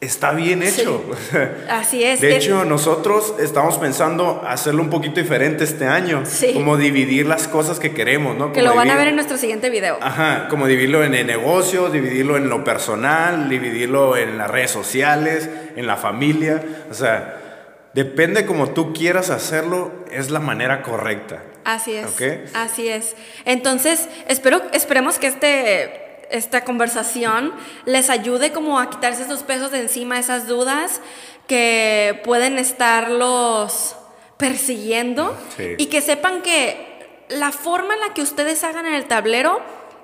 está bien hecho. Así es. De hecho, nosotros estamos pensando hacerlo un poquito diferente este año. Sí. Como dividir las cosas que queremos, ¿no? que Como lo van a ver en nuestro siguiente video. Ajá, como dividirlo en el negocio, dividirlo en lo personal, dividirlo en las redes sociales, en la familia. O sea, depende como tú quieras hacerlo, es la manera correcta. Así es. Así es. Entonces, espero, esperemos que este, esta conversación les ayude como a quitarse esos pesos de encima, esas dudas que pueden estarlos persiguiendo Sí. y que sepan que la forma en la que ustedes hagan en el tablero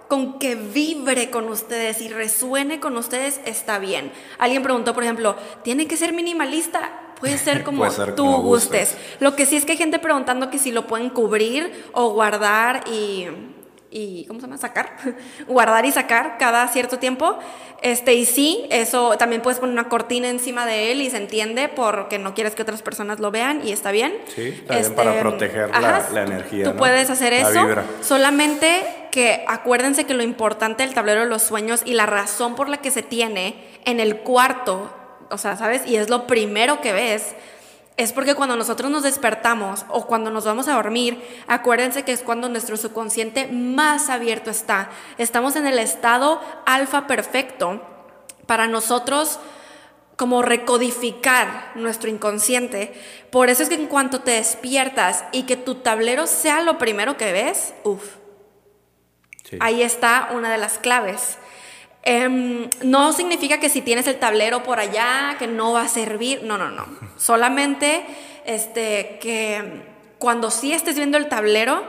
con que vibre con ustedes y resuene con ustedes está bien. Alguien preguntó, por ejemplo, ¿tiene que ser minimalista? Puede ser como Puede ser tú como gustes. gustes. Lo que sí es que hay gente preguntando que si lo pueden cubrir o guardar y, y ¿cómo se llama? Sacar. guardar y sacar cada cierto tiempo. Este, y sí, eso también puedes poner una cortina encima de él y se entiende porque no quieres que otras personas lo vean y está bien. Este, Sí, bien para proteger la- la energía, Tú ¿no? puedes hacer La eso. vibra. Solamente que acuérdense que lo importante del tablero de los sueños y la razón por la que se tiene en el cuarto, o sea, ¿sabes? Y es lo primero que ves, es porque cuando nosotros nos despertamos o cuando nos vamos a dormir, acuérdense que es cuando nuestro subconsciente más abierto está. Estamos en el estado alfa perfecto para nosotros como recodificar nuestro inconsciente. Por eso es que en cuanto te despiertas y que tu tablero sea lo primero que ves, uff, Sí. Ahí está una de las claves. Em, no significa que si tienes el tablero por allá, que no va a servir. No, no, no. Solamente este, que cuando sí estés viendo el tablero,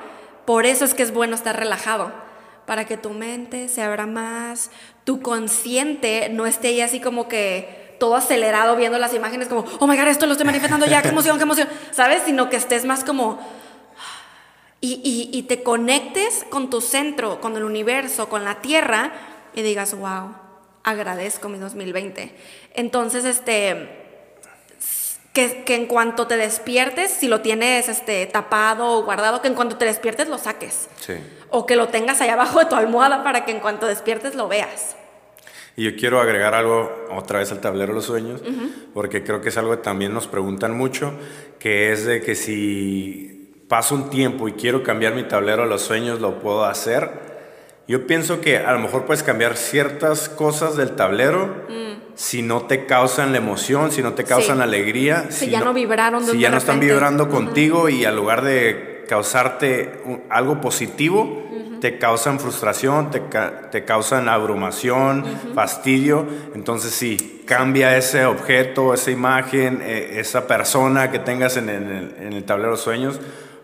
por eso es que es bueno estar relajado. Para que tu mente se abra más, tu consciente no esté ahí así como que todo acelerado viendo las imágenes como, oh my god, esto lo estoy manifestando ya, qué emoción, qué emoción, ¿sabes? Sino que estés más como, y, y- y te conectes con tu centro, con el universo, con la tierra y digas, wow, agradezco mi 2020. Entonces, este, que, que en cuanto te despiertes, si lo tienes este, tapado o guardado, que en cuanto te despiertes lo saques. Sí. O que lo tengas ahí abajo de tu almohada para que en cuanto despiertes lo veas. Y yo quiero agregar algo otra vez al tablero de los sueños, porque creo que es algo que también nos preguntan mucho, que es de que si paso un tiempo y quiero cambiar mi tablero de los sueños, ¿lo puedo hacer? Yo pienso que a lo mejor puedes cambiar ciertas cosas del tablero si no te causan la emoción, si no te causan Sí. la alegría. Si ya no vibraron de Si ya no están vibrando contigo y al lugar de causarte un- algo positivo, te causan frustración, te, ca- te causan abrumación, fastidio. Entonces sí, cambia ese objeto, esa imagen, eh, esa persona que tengas en, en el, en el tablero de sueños,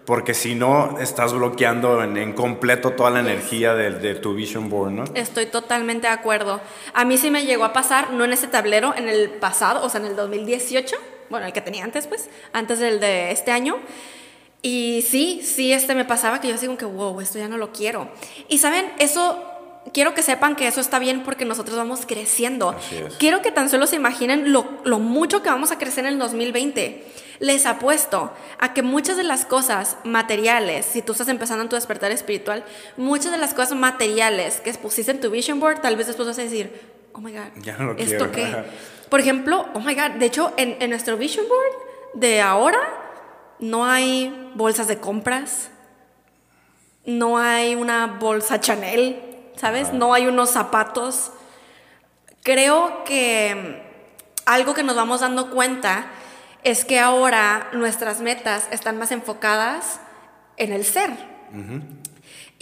porque si no, estás bloqueando en, completo toda la energía de, de tu vision board, ¿no? Estoy totalmente de acuerdo. A mí sí me llegó a pasar, no en ese tablero, en el pasado, o sea, en el 2018, bueno, el que tenía antes, pues, antes del de este año. Y sí, sí, este me pasaba que yo así como que, wow, esto ya no lo quiero. Y saben, eso, quiero que sepan que eso está bien porque nosotros vamos creciendo. Quiero que tan solo se imaginen lo, lo mucho que vamos a crecer en el 2020. Les apuesto a que muchas de las cosas materiales, si tú estás empezando en tu despertar espiritual, muchas de las cosas materiales que pusiste en tu vision board, tal vez después vas a decir, oh my God, Ya no lo ¿esto quiero". qué? Por ejemplo, oh my God, de hecho, en, en nuestro vision board de ahora no hay bolsas de compras, no hay una bolsa Chanel, ¿sabes? No hay unos zapatos. Creo que algo que nos vamos dando cuenta es que ahora nuestras metas están más enfocadas en el ser.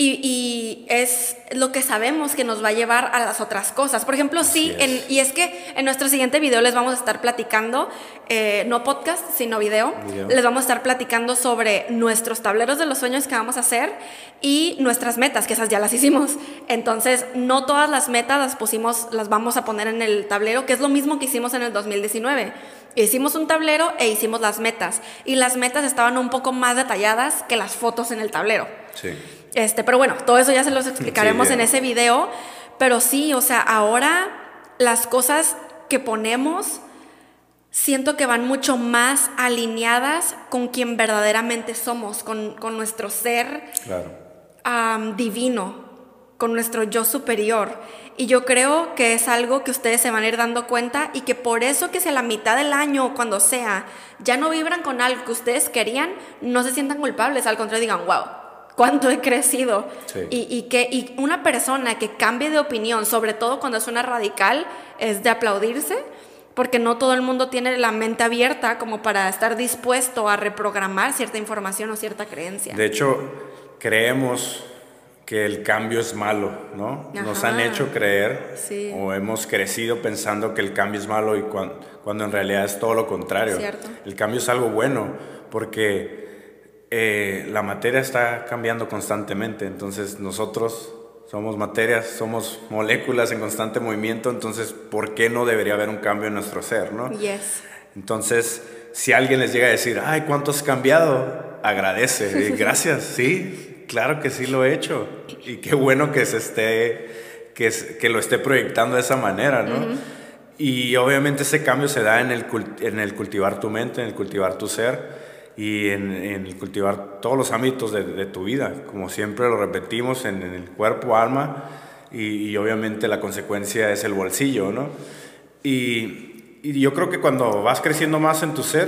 Y, y es lo que sabemos que nos va a llevar a las otras cosas. Por ejemplo, sí, es. en- y es que en nuestro siguiente video les vamos a estar platicando, eh, no podcast, sino video, Video. les vamos a estar platicando sobre nuestros tableros de los sueños que vamos a hacer y nuestras metas, que esas ya las hicimos. Entonces, no todas las metas las pusimos, las vamos a poner en el tablero, que es lo mismo que hicimos en el 2019. Hicimos un tablero e hicimos las metas. Y las metas estaban un poco más detalladas que las fotos en el tablero. Sí. Este, pero bueno, todo eso ya se los explicaremos Sí, en ese video. Pero sí, o sea, ahora las cosas que ponemos siento que van mucho más alineadas con quien verdaderamente somos, con, con nuestro ser Claro. divino. con nuestro yo superior. Y yo creo que es algo que ustedes se van a ir dando cuenta y que por eso que si a la mitad del año o cuando sea ya no vibran con algo que ustedes querían, no se sientan culpables, al contrario digan, wow, cuánto he crecido. Y, y, que y una persona que cambie de opinión, sobre todo cuando es una radical, es de aplaudirse, porque no todo el mundo tiene la mente abierta como para estar dispuesto a reprogramar cierta información o cierta creencia. De hecho, creemos que el cambio es malo, ¿no? Nos han hecho creer o hemos crecido pensando que el cambio es malo y cuando, cuando en realidad es todo lo contrario. Cierto. El cambio es algo bueno porque eh, la materia está cambiando constantemente, entonces nosotros somos materias, somos moléculas en constante movimiento, entonces ¿por qué no debería haber un cambio en nuestro ser, no? Yes. Entonces, si alguien les llega a decir, ay, ¿cuánto has cambiado? Agradece, gracias, sí, claro que sí lo he hecho, y qué bueno que se esté, que, que lo esté proyectando de esa manera, ¿no? Y obviamente ese cambio se da en el, en el cultivar tu mente, en el cultivar tu ser y en, en cultivar todos los ámbitos de, de, tu vida, como siempre lo repetimos, en, el cuerpo, alma, y, y, obviamente la consecuencia es el bolsillo, ¿no? Y, y, yo creo que cuando vas creciendo más en tu ser,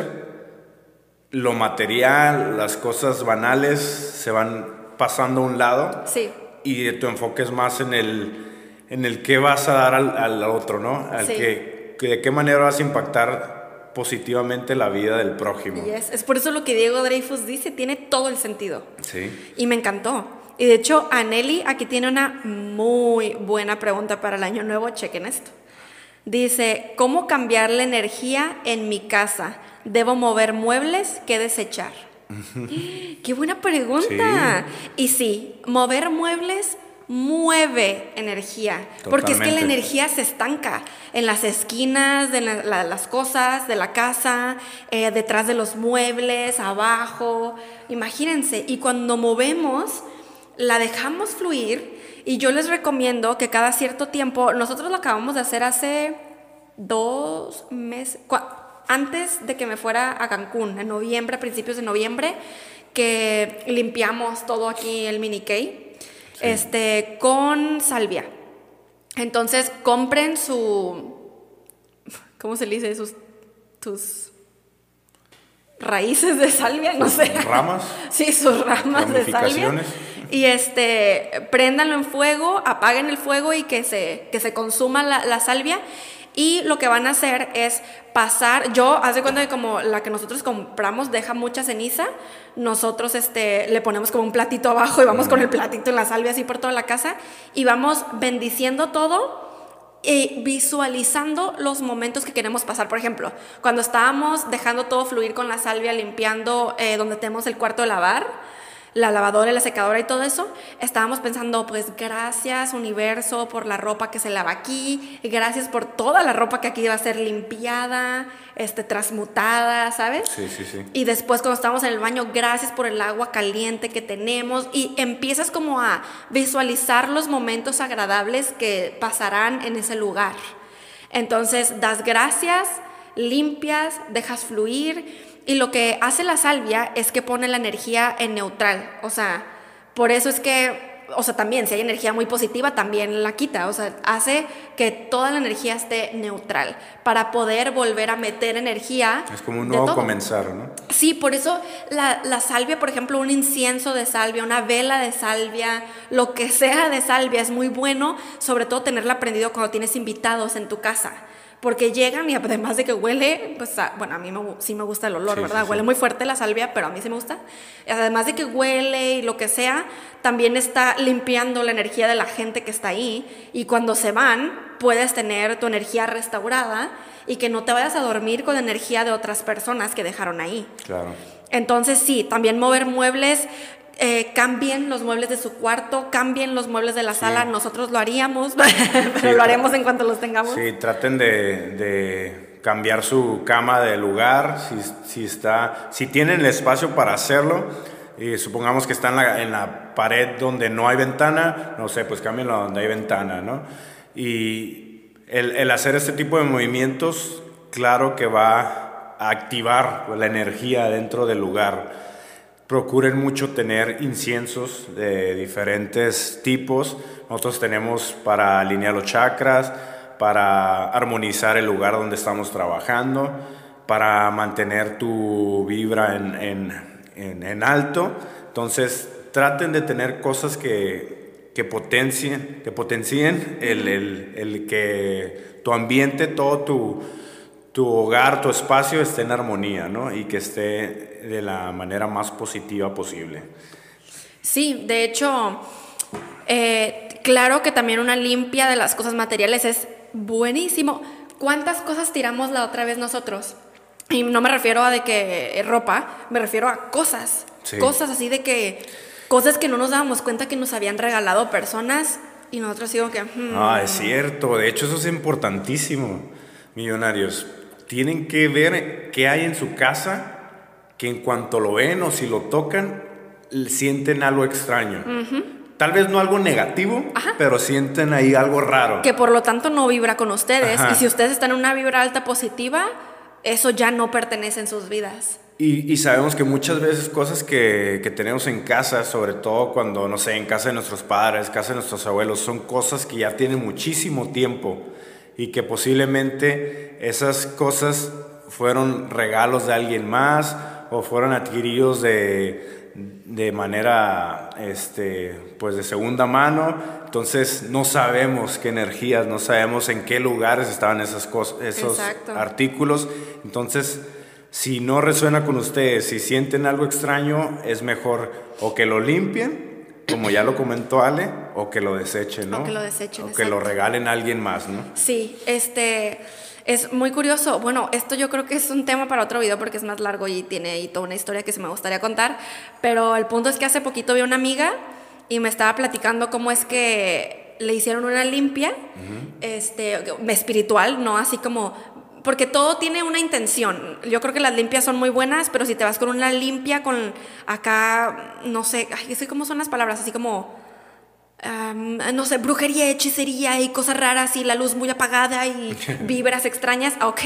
lo material, las cosas banales se van pasando a un lado, sí. y tu enfoque es más en el, en el qué vas a dar al, al otro, ¿no? Al Sí. que, que de qué manera vas a impactar positivamente la vida del prójimo. Yes. Es por eso lo que Diego Dreyfus dice, tiene todo el sentido. Sí. Y me encantó. Y de hecho, Aneli aquí tiene una muy buena pregunta para el año nuevo. Chequen esto. Dice, ¿cómo cambiar la energía en mi casa? ¿Debo mover muebles? ¿Qué desechar? Qué buena pregunta. Y sí, mover muebles mueve energía, porque es que la energía se estanca en las esquinas de la- la- las cosas, de la casa, eh, detrás de los muebles, abajo, imagínense, y cuando movemos, la dejamos fluir, y yo les recomiendo que cada cierto tiempo, nosotros lo acabamos de hacer hace dos meses, antes de que me fuera a Cancún, en noviembre, a principios de noviembre, que limpiamos todo aquí el mini Este, con salvia. Entonces, compren su, ¿cómo se le dice? Sus, tus raíces de salvia, no sé. Ramas. Sí, sus ramas de salvia. Y este, préndanlo en fuego, apaguen el fuego y que se, que se consuma la, la salvia. Y lo que van a hacer es pasar, yo, haz de cuenta que como la que nosotros compramos deja mucha ceniza, nosotros este, le ponemos como un platito abajo y vamos con el platito en la salvia así por toda la casa y vamos bendiciendo todo y visualizando los momentos que queremos pasar. Por ejemplo, cuando estábamos dejando todo fluir con la salvia, limpiando eh, donde tenemos el cuarto de lavar, la lavadora y la secadora y todo eso, estábamos pensando, pues gracias universo por la ropa que se lava aquí, gracias por toda la ropa que aquí va a ser limpiada, este, transmutada, ¿sabes? Sí, sí, sí. Y después cuando estamos en el baño, gracias por el agua caliente que tenemos y empiezas como a visualizar los momentos agradables que pasarán en ese lugar. Entonces das gracias, limpias, dejas fluir y lo que hace la salvia es que pone la energía en neutral. O sea, por eso es que o sea, también si hay energía muy positiva, también la quita. O sea, hace que toda la energía esté neutral para poder volver a meter energía. Es como un nuevo comenzar, ¿no? Sí, por eso la, la salvia, por ejemplo, un incienso de salvia, una vela de salvia, lo que sea de salvia es muy bueno, sobre todo tenerla prendido cuando tienes invitados en tu casa. Porque llegan y además de que huele, pues a- bueno, a mí me sí me gusta el olor, Sí, ¿verdad? sí, Huele sí. muy fuerte la salvia, pero a mí sí me gusta. Además de que huele y lo que sea, también está limpiando la energía de la gente que está ahí. Y cuando se van, puedes tener tu energía restaurada y que no te vayas a dormir con energía de otras personas que dejaron ahí. Claro. Entonces sí, también mover muebles, eh, cambien los muebles de su cuarto, cambien los muebles de la sala, nosotros lo haríamos, pero Sí, lo haremos en cuanto los tengamos. Sí, traten de, de cambiar su cama de lugar, si, si, está, si tienen el espacio para hacerlo, y supongamos que está en la, en la pared donde no hay ventana, no sé, pues cámbienlo donde hay ventana, ¿no? Y el, el hacer este tipo de movimientos, claro que va a activar la energía dentro del lugar. Procuren mucho tener inciensos de diferentes tipos. Nosotros tenemos para alinear los chakras, para armonizar el lugar donde estamos trabajando, para mantener tu vibra en, en, en, alto. Entonces, traten de tener cosas que, que potencien, que potencien el, el, el que tu ambiente, todo tu, tu hogar, tu espacio esté en armonía, ¿no? Y que esté de la manera más positiva posible. Sí, de hecho, eh, claro que también una limpia de las cosas materiales es buenísimo. ¿Cuántas cosas tiramos la otra vez nosotros? Y no me refiero a de que eh, ropa, me refiero a cosas. Cosas así de que, cosas que no nos dábamos cuenta que nos habían regalado personas y nosotros digo que... Hmm. Ah, es cierto. De hecho, eso es importantísimo, millonarios tienen que ver qué hay en su casa que en cuanto lo ven o si lo tocan, sienten algo extraño. Tal vez no algo negativo, pero sienten ahí algo raro. Que por lo tanto no vibra con ustedes. Y si ustedes están en una vibra alta positiva, eso ya no pertenece en sus vidas. Y, sabemos que muchas veces cosas que, que, tenemos en casa, sobre todo cuando, no sé, en casa de nuestros padres, casa de nuestros abuelos, son cosas que ya tienen muchísimo tiempo y que posiblemente esas cosas fueron regalos de alguien más o fueron adquiridos de, de manera este, pues de segunda mano. Entonces no sabemos qué energías, no sabemos en qué lugares estaban esas cosas, esos artículos. Entonces, si no resuena con ustedes, si sienten algo extraño, es mejor o que lo limpien como ya lo comentó Ale, o que lo desechen, ¿no? O que lo desechen. O que lo regalen a alguien más, ¿no? Sí, este. Es muy curioso. Bueno, esto yo creo que es un tema para otro video porque es más largo y tiene ahí toda una historia que se me gustaría contar. Pero el punto es que hace poquito vi una amiga y me estaba platicando cómo es que le hicieron una limpia este, espiritual, ¿no? Así como porque todo tiene una intención. Yo creo que las limpias son muy buenas, pero si te vas con una limpia, con acá, no sé, ay, sé cómo son las palabras, así como, no sé, brujería, hechicería y cosas raras y la luz muy apagada y vibras extrañas, ok,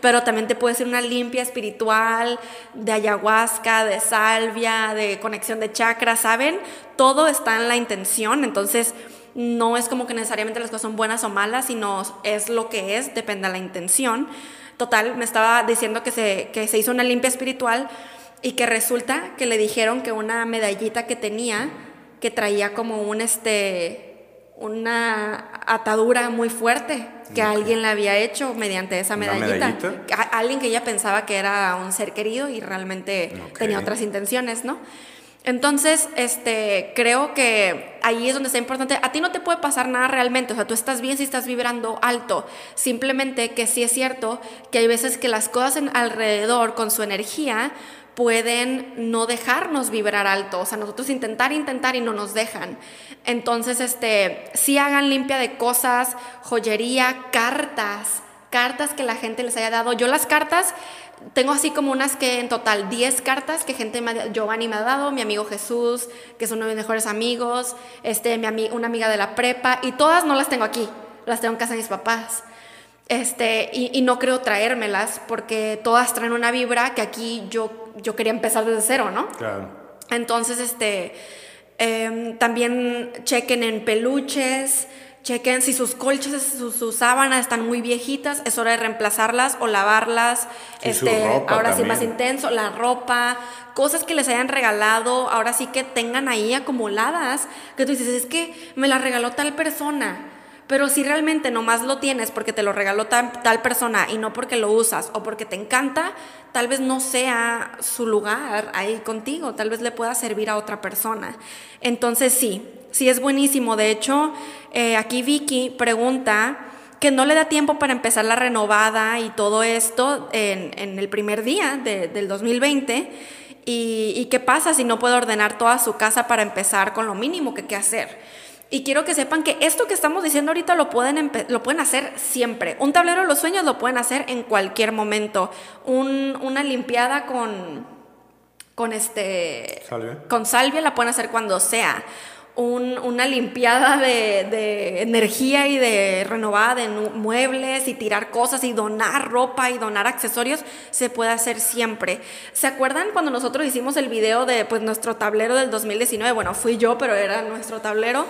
pero también te puede ser una limpia espiritual, de ayahuasca, de salvia, de conexión de chakras, ¿saben? Todo está en la intención, entonces no es como que necesariamente las cosas son buenas o malas, sino es lo que es, depende de la intención. Total, me estaba diciendo que se, que se hizo una limpia espiritual y que resulta que le dijeron que una medallita que tenía, que traía como un este una atadura muy fuerte que alguien le había hecho mediante esa medallita. alguien que ella pensaba que era un ser querido y realmente tenía otras intenciones, ¿no? Entonces, este, creo que ahí es donde está importante. A ti no te puede pasar nada realmente, o sea, tú estás bien si estás vibrando alto. Simplemente que sí es cierto que hay veces que las cosas en alrededor con su energía pueden no dejarnos vibrar alto, o sea, nosotros intentar, intentar y no nos dejan. Entonces, este, sí hagan limpia de cosas, joyería, cartas, cartas que la gente les haya dado. Yo las cartas tengo así como unas que en total 10 cartas que gente, Giovanni me ha dado, mi amigo Jesús, que es uno de mis mejores amigos, este, mi una amiga de la prepa, y todas no las tengo aquí, las tengo en casa de mis papás. Este, y, no creo traérmelas porque todas traen una vibra que aquí yo, yo quería empezar desde cero, ¿no? Claro. Entonces, este, em, también chequen en peluches, Chequen si sus colchas, sus, sábanas están muy viejitas, es hora de reemplazarlas o lavarlas. este, ahora sí más intenso, la ropa, cosas que les hayan regalado, ahora sí que tengan ahí acumuladas, que tú dices, es que me la regaló tal persona. Pero si realmente nomás lo tienes porque te lo regaló tal, persona y no porque lo usas o porque te encanta, tal vez no sea su lugar ahí contigo, tal vez le pueda servir a otra persona. Entonces sí, sí es buenísimo. De hecho, eh, aquí Vicky pregunta que no le da tiempo para empezar la renovada y todo esto en, el primer día del 2020. Y, qué pasa si no puede ordenar toda su casa para empezar con lo mínimo que hay que hacer? Y quiero que sepan que esto que estamos diciendo ahorita lo pueden, lo pueden hacer siempre. Un tablero de los sueños lo pueden hacer en cualquier momento. una limpiada con, con, este, con salvia la pueden hacer cuando sea una limpiada de, energía y de renovada de muebles y tirar cosas y donar ropa y donar accesorios, se puede hacer siempre. ¿Se acuerdan cuando nosotros hicimos el video de pues, nuestro tablero del 2019? Bueno, fui yo, pero era nuestro tablero.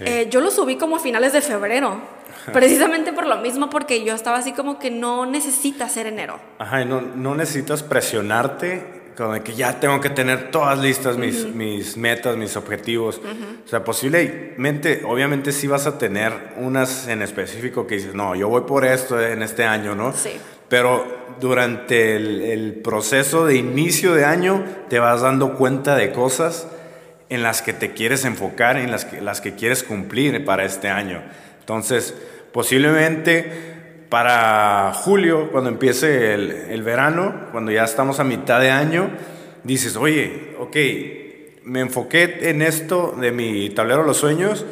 Eh, yo lo subí como a finales de febrero. Precisamente por lo mismo, porque yo estaba así como que no necesitas ser enero. Ajá, y no, no necesitas presionarte como de que ya tengo que tener todas listas mis, mis metas, mis objetivos. O sea, posiblemente, obviamente sí vas a tener unas en específico que dices, no, yo voy por esto en este año, ¿no? Sí. Pero durante el, el proceso de inicio de año te vas dando cuenta de cosas en las que te quieres enfocar, en las que, las que quieres cumplir para este año. Entonces, posiblemente para julio, cuando empiece el, verano, cuando ya estamos a mitad de año, dices, oye, ok, me enfoqué en esto de mi tablero de los sueños,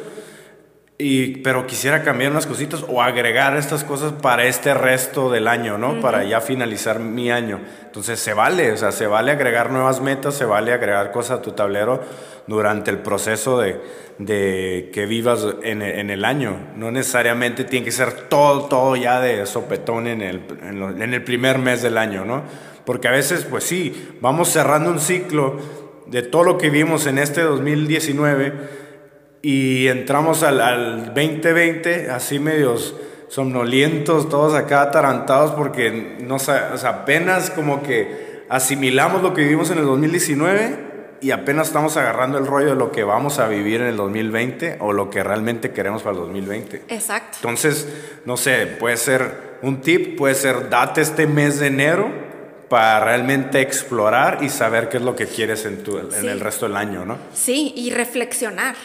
y, pero quisiera cambiar unas cositas o agregar estas cosas para este resto del año, ¿no? Para ya finalizar mi año. Entonces se vale, o sea, se vale agregar nuevas metas, se vale agregar cosas a tu tablero durante el proceso de, de que vivas en, en, el año. No necesariamente tiene que ser todo, todo ya de sopetón en el, en, en el primer mes del año, ¿no? Porque a veces, pues sí, vamos cerrando un ciclo de todo lo que vimos en este 2019 y entramos al, al 2020 así medios somnolientos, todos acá atarantados porque no, o sea, apenas como que asimilamos lo que vivimos en el 2019 y apenas estamos agarrando el rollo de lo que vamos a vivir en el 2020 o lo que realmente queremos para el 2020. Exacto. Entonces, no sé, puede ser un tip, puede ser date este mes de enero para realmente explorar y saber qué es lo que quieres en, tu, en el resto del año, ¿no? Sí, y reflexionar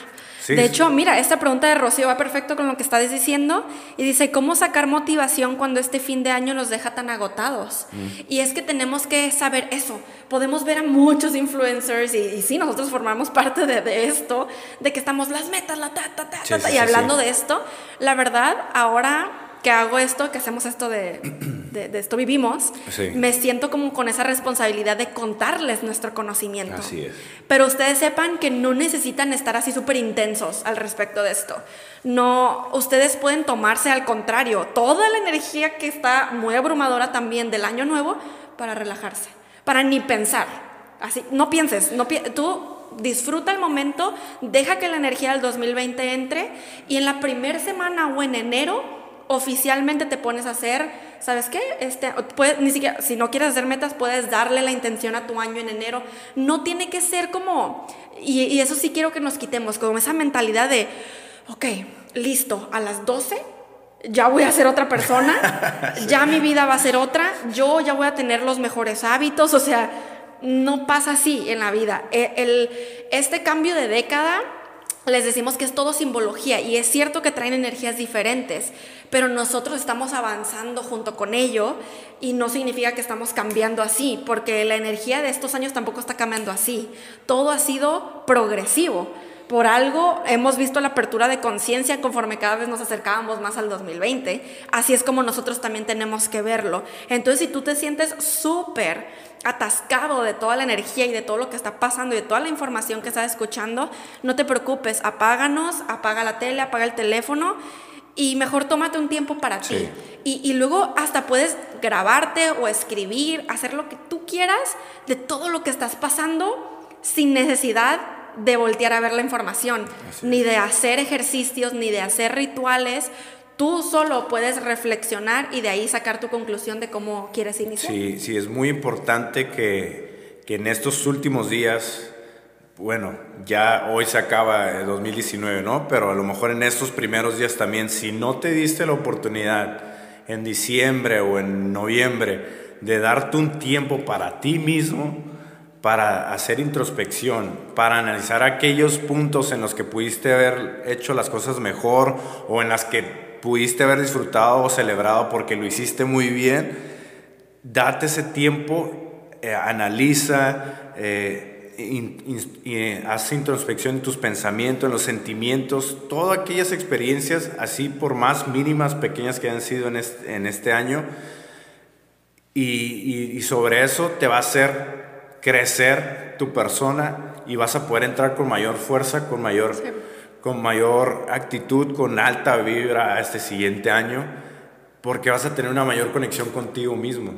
de hecho, mira, esta pregunta de Rocío va perfecto con lo que estás diciendo y dice, ¿cómo sacar motivación cuando este fin de año nos deja tan agotados? Mm. Y es que tenemos que saber eso. Podemos ver a muchos influencers y, y sí, nosotros formamos parte de, esto, de que estamos las metas, la ta, ta, ta, ta, y hablando de esto, la verdad, ahora que hago esto, que hacemos esto de, de, esto vivimos, me siento como con esa responsabilidad de contarles nuestro conocimiento. Así es. Pero ustedes sepan que no necesitan estar así súper intensos al respecto de esto. No, ustedes pueden tomarse al contrario toda la energía que está muy abrumadora también del año nuevo para relajarse, para ni pensar. Así, no pienses, no tú disfruta el momento, deja que la energía del 2020 entre y en la primera semana o en enero oficialmente te pones a hacer, ¿sabes qué? Este, ni siquiera, si no quieres hacer metas, puedes darle la intención a tu año en enero. No tiene que ser como, y, eso sí quiero que nos quitemos, como esa mentalidad de, ok, listo, a las 12 ya voy a ser otra persona, ya mi vida va a ser otra, yo ya voy a tener los mejores hábitos, o sea, no pasa así en la vida. E, el, este cambio de década les decimos que es todo simbología y es cierto que traen energías diferentes, pero nosotros estamos avanzando junto con ello y no significa que estamos cambiando así, porque la energía de estos años tampoco está cambiando así. Todo ha sido progresivo. Por algo hemos visto la apertura de conciencia conforme cada vez nos acercábamos más al 2020. Así es como nosotros también tenemos que verlo. Entonces, si tú te sientes súper atascado de toda la energía y de todo lo que está pasando y de toda la información que estás escuchando, no te preocupes, apáganos, apaga la tele, apaga el teléfono y mejor tómate un tiempo para ti. Y, y, luego hasta puedes grabarte o escribir, hacer lo que tú quieras de todo lo que estás pasando sin necesidad de voltear a ver la información, ni de hacer ejercicios, ni de hacer rituales. Tú solo puedes reflexionar y de ahí sacar tu conclusión de cómo quieres iniciar. Sí, sí, es muy importante que, que en estos últimos días, bueno, ya hoy se acaba el 2019, ¿no? Pero a lo mejor en estos primeros días también, si no te diste la oportunidad en diciembre o en noviembre de darte un tiempo para ti mismo, para hacer introspección, para analizar aquellos puntos en los que pudiste haber hecho las cosas mejor o en las que pudiste haber disfrutado o celebrado porque lo hiciste muy bien, date ese tiempo, eh, analiza, eh, eh, haz introspección en tus pensamientos, en los sentimientos, todas aquellas experiencias, así por más mínimas, pequeñas que hayan sido en este, año, y, y sobre eso te va a hacer crecer tu persona y vas a poder entrar con mayor fuerza, con mayor, con mayor actitud, con alta vibra a este siguiente año, porque vas a tener una mayor conexión contigo mismo.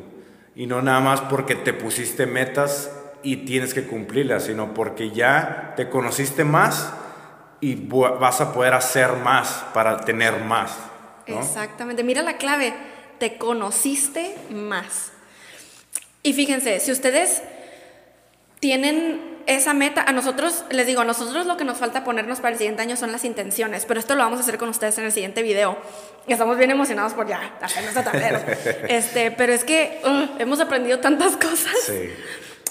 Y no nada más porque te pusiste metas y tienes que cumplirlas, sino porque ya te conociste más y vas a poder hacer más para tener más. Exactamente, mira la clave, te conociste más. Y fíjense, si ustedes tienen esa meta, a nosotros, les digo, a nosotros lo que nos falta ponernos para el siguiente año son las intenciones, pero esto lo vamos a hacer con ustedes en el siguiente video. Estamos bien emocionados por ya hacer nuestro tablero. este, pero es que uh, hemos aprendido tantas cosas. Sí.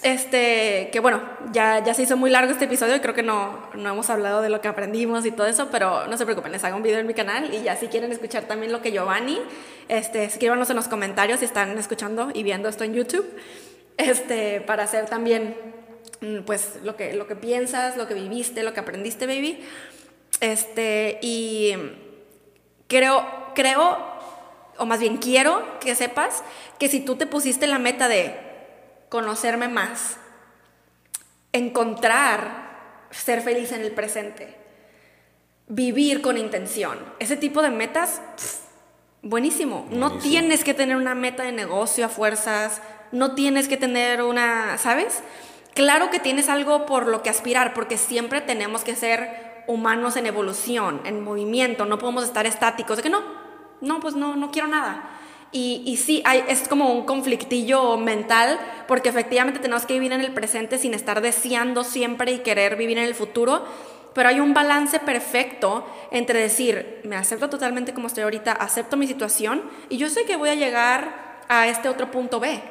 Este, que bueno, ya, ya se hizo muy largo este episodio y creo que no, no hemos hablado de lo que aprendimos y todo eso, pero no se preocupen, les hago un video en mi canal y ya si quieren escuchar también lo que Giovanni, este, escríbanos en los comentarios si están escuchando y viendo esto en YouTube, este, para hacer también pues lo que, lo que piensas, lo que viviste, lo que aprendiste, baby. Este, y creo, creo, o más bien quiero que sepas que si tú te pusiste la meta de conocerme más, encontrar ser feliz en el presente, vivir con intención. Ese tipo de metas, buenísimo. No tienes que tener una meta de negocio a fuerzas, no tienes que tener una, ¿sabes? Claro que tienes algo por lo que aspirar, porque siempre tenemos que ser humanos en evolución, en movimiento, no podemos estar estáticos, de que no, no, pues no, no quiero nada. Y, y sí, hay, es como un conflictillo mental, porque efectivamente tenemos que vivir en el presente sin estar deseando siempre y querer vivir en el futuro, pero hay un balance perfecto entre decir, me acepto totalmente como estoy ahorita, acepto mi situación y yo sé que voy a llegar a este otro punto B.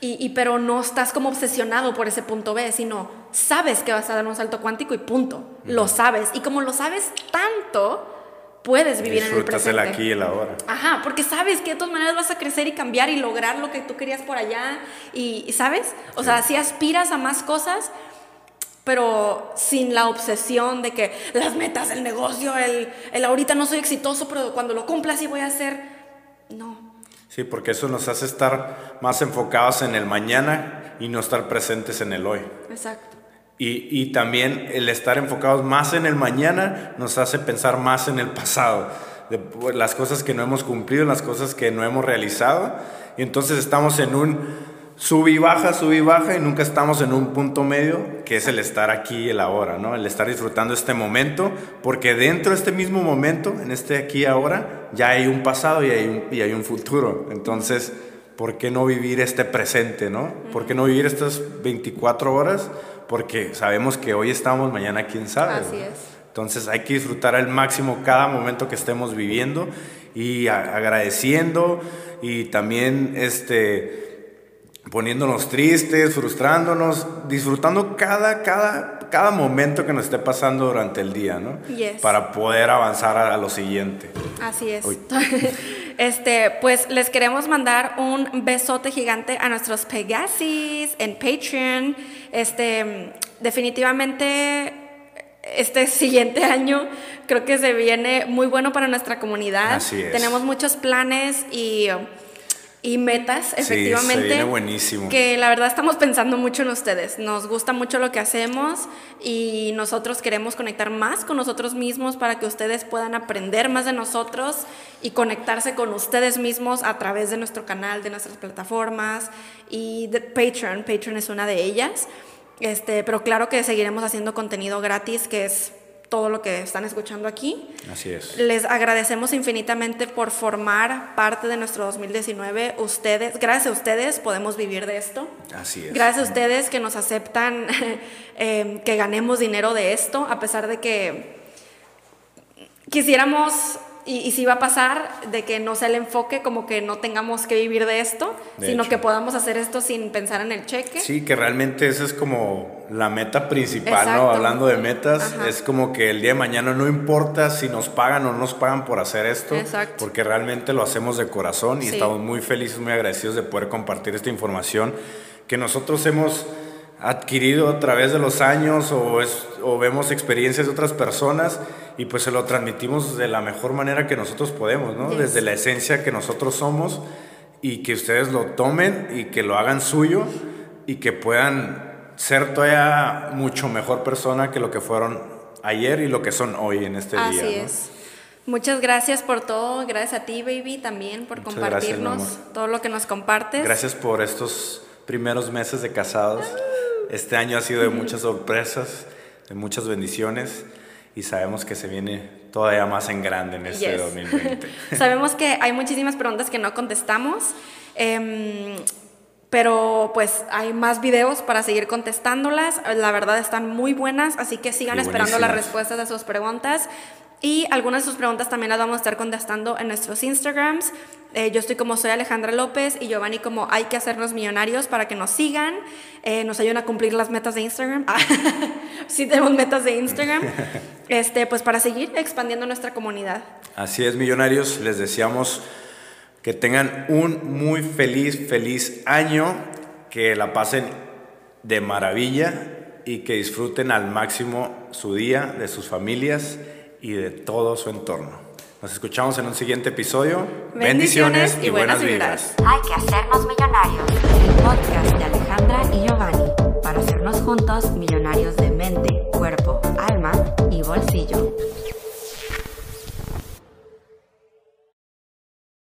Y, y, pero no estás como obsesionado por ese punto B, sino sabes que vas a dar un salto cuántico y punto. Lo sabes. Y como lo sabes tanto, puedes vivir en el presente. el aquí y el ahora. Ajá, porque sabes que de todas maneras vas a crecer y cambiar y lograr lo que tú querías por allá y, ¿sabes? O sea, si aspiras a más cosas, pero sin la obsesión de que las metas, el negocio, el, el ahorita no soy exitoso, pero cuando lo cumpla sí voy a ser, no. Sí, porque eso nos hace estar más enfocados en el mañana y no estar presentes en el hoy. Exacto. Y, también el estar enfocados más en el mañana nos hace pensar más en el pasado, de pues, las cosas que no hemos cumplido, las cosas que no hemos realizado. Y entonces estamos en un sub y baja, sub y baja, y nunca estamos en un punto medio, que es el estar aquí y el ahora, ¿no? El estar disfrutando este momento, porque dentro de este mismo momento, en este aquí y ahora, ya hay un pasado y hay un, y hay un futuro. Entonces, ¿por qué no vivir este presente, ¿no? ¿Por qué no vivir estas 24 horas? porque sabemos que hoy estamos, mañana quién sabe. Así es. Entonces hay que disfrutar al máximo cada momento que estemos viviendo y agradeciendo y también este, poniéndonos tristes, frustrándonos, disfrutando cada, cada, cada momento que nos esté pasando durante el día, ¿no? Para poder avanzar a, lo siguiente. Así es. Este, pues les queremos mandar un besote gigante a nuestros Pegasis en Patreon. Este, definitivamente este siguiente año creo que se viene muy bueno para nuestra comunidad. Así es. Tenemos muchos planes y y metas, efectivamente. Sí, buenísimo. Que la verdad estamos pensando mucho en ustedes. Nos gusta mucho lo que hacemos y nosotros queremos conectar más con nosotros mismos para que ustedes puedan aprender más de nosotros y conectarse con ustedes mismos a través de nuestro canal, de nuestras plataformas y de Patreon. Patreon es una de ellas. Este, pero claro que seguiremos haciendo contenido gratis que es todo lo que están escuchando aquí. Así es. Les agradecemos infinitamente por formar parte de nuestro 2019. Ustedes, gracias a ustedes podemos vivir de esto. Así es. Gracias a ustedes que nos aceptan eh, que ganemos dinero de esto, a pesar de que quisiéramos y, si va a pasar de que no sea el enfoque como que no tengamos que vivir de esto, sino que podamos hacer esto sin pensar en el cheque. Sí, que realmente esa es como la meta principal, ¿no? Hablando de metas, es como que el día de mañana no importa si nos pagan o no nos pagan por hacer esto, porque realmente lo hacemos de corazón y estamos muy felices, muy agradecidos de poder compartir esta información que nosotros hemos adquirido a través de los años o, o vemos experiencias de otras personas y pues se lo transmitimos de la mejor manera que nosotros podemos, ¿no? Desde la esencia que nosotros somos y que ustedes lo tomen y que lo hagan suyo y que puedan ser todavía mucho mejor persona que lo que fueron ayer y lo que son hoy en este Así día. ¿no? es. Muchas gracias por todo, gracias a ti, baby, también por Muchas gracias, compartirnos amor. todo lo que nos compartes. Gracias por estos primeros meses de casados. Este año ha sido de muchas sorpresas, de muchas bendiciones y sabemos que se viene todavía más en grande en este Yes. 2020. Sabemos que hay muchísimas preguntas que no contestamos, em, pero pues hay más videos para seguir contestándolas. La verdad están muy buenas, así que sigan esperando las respuestas de sus preguntas. Y algunas de sus preguntas también las vamos a estar contestando en nuestros Instagrams. Eh, yo estoy como soy Alejandra López y Giovanni como hay que hacernos millonarios para que nos sigan, eh, nos ayuden a cumplir las metas de Instagram. Ah, sí tenemos metas de Instagram, este, pues para seguir expandiendo nuestra comunidad. Así es, millonarios, les deseamos que tengan un muy feliz, feliz año, que la pasen de maravilla y que disfruten al máximo su día, de sus familias y de todo su entorno. Nos escuchamos en un siguiente episodio. Bendiciones, Bendiciones y, buenas, vidas. Hay que hacernos millonarios. El podcast de Alejandra y Giovanni para hacernos juntos millonarios de mente, cuerpo, alma y bolsillo.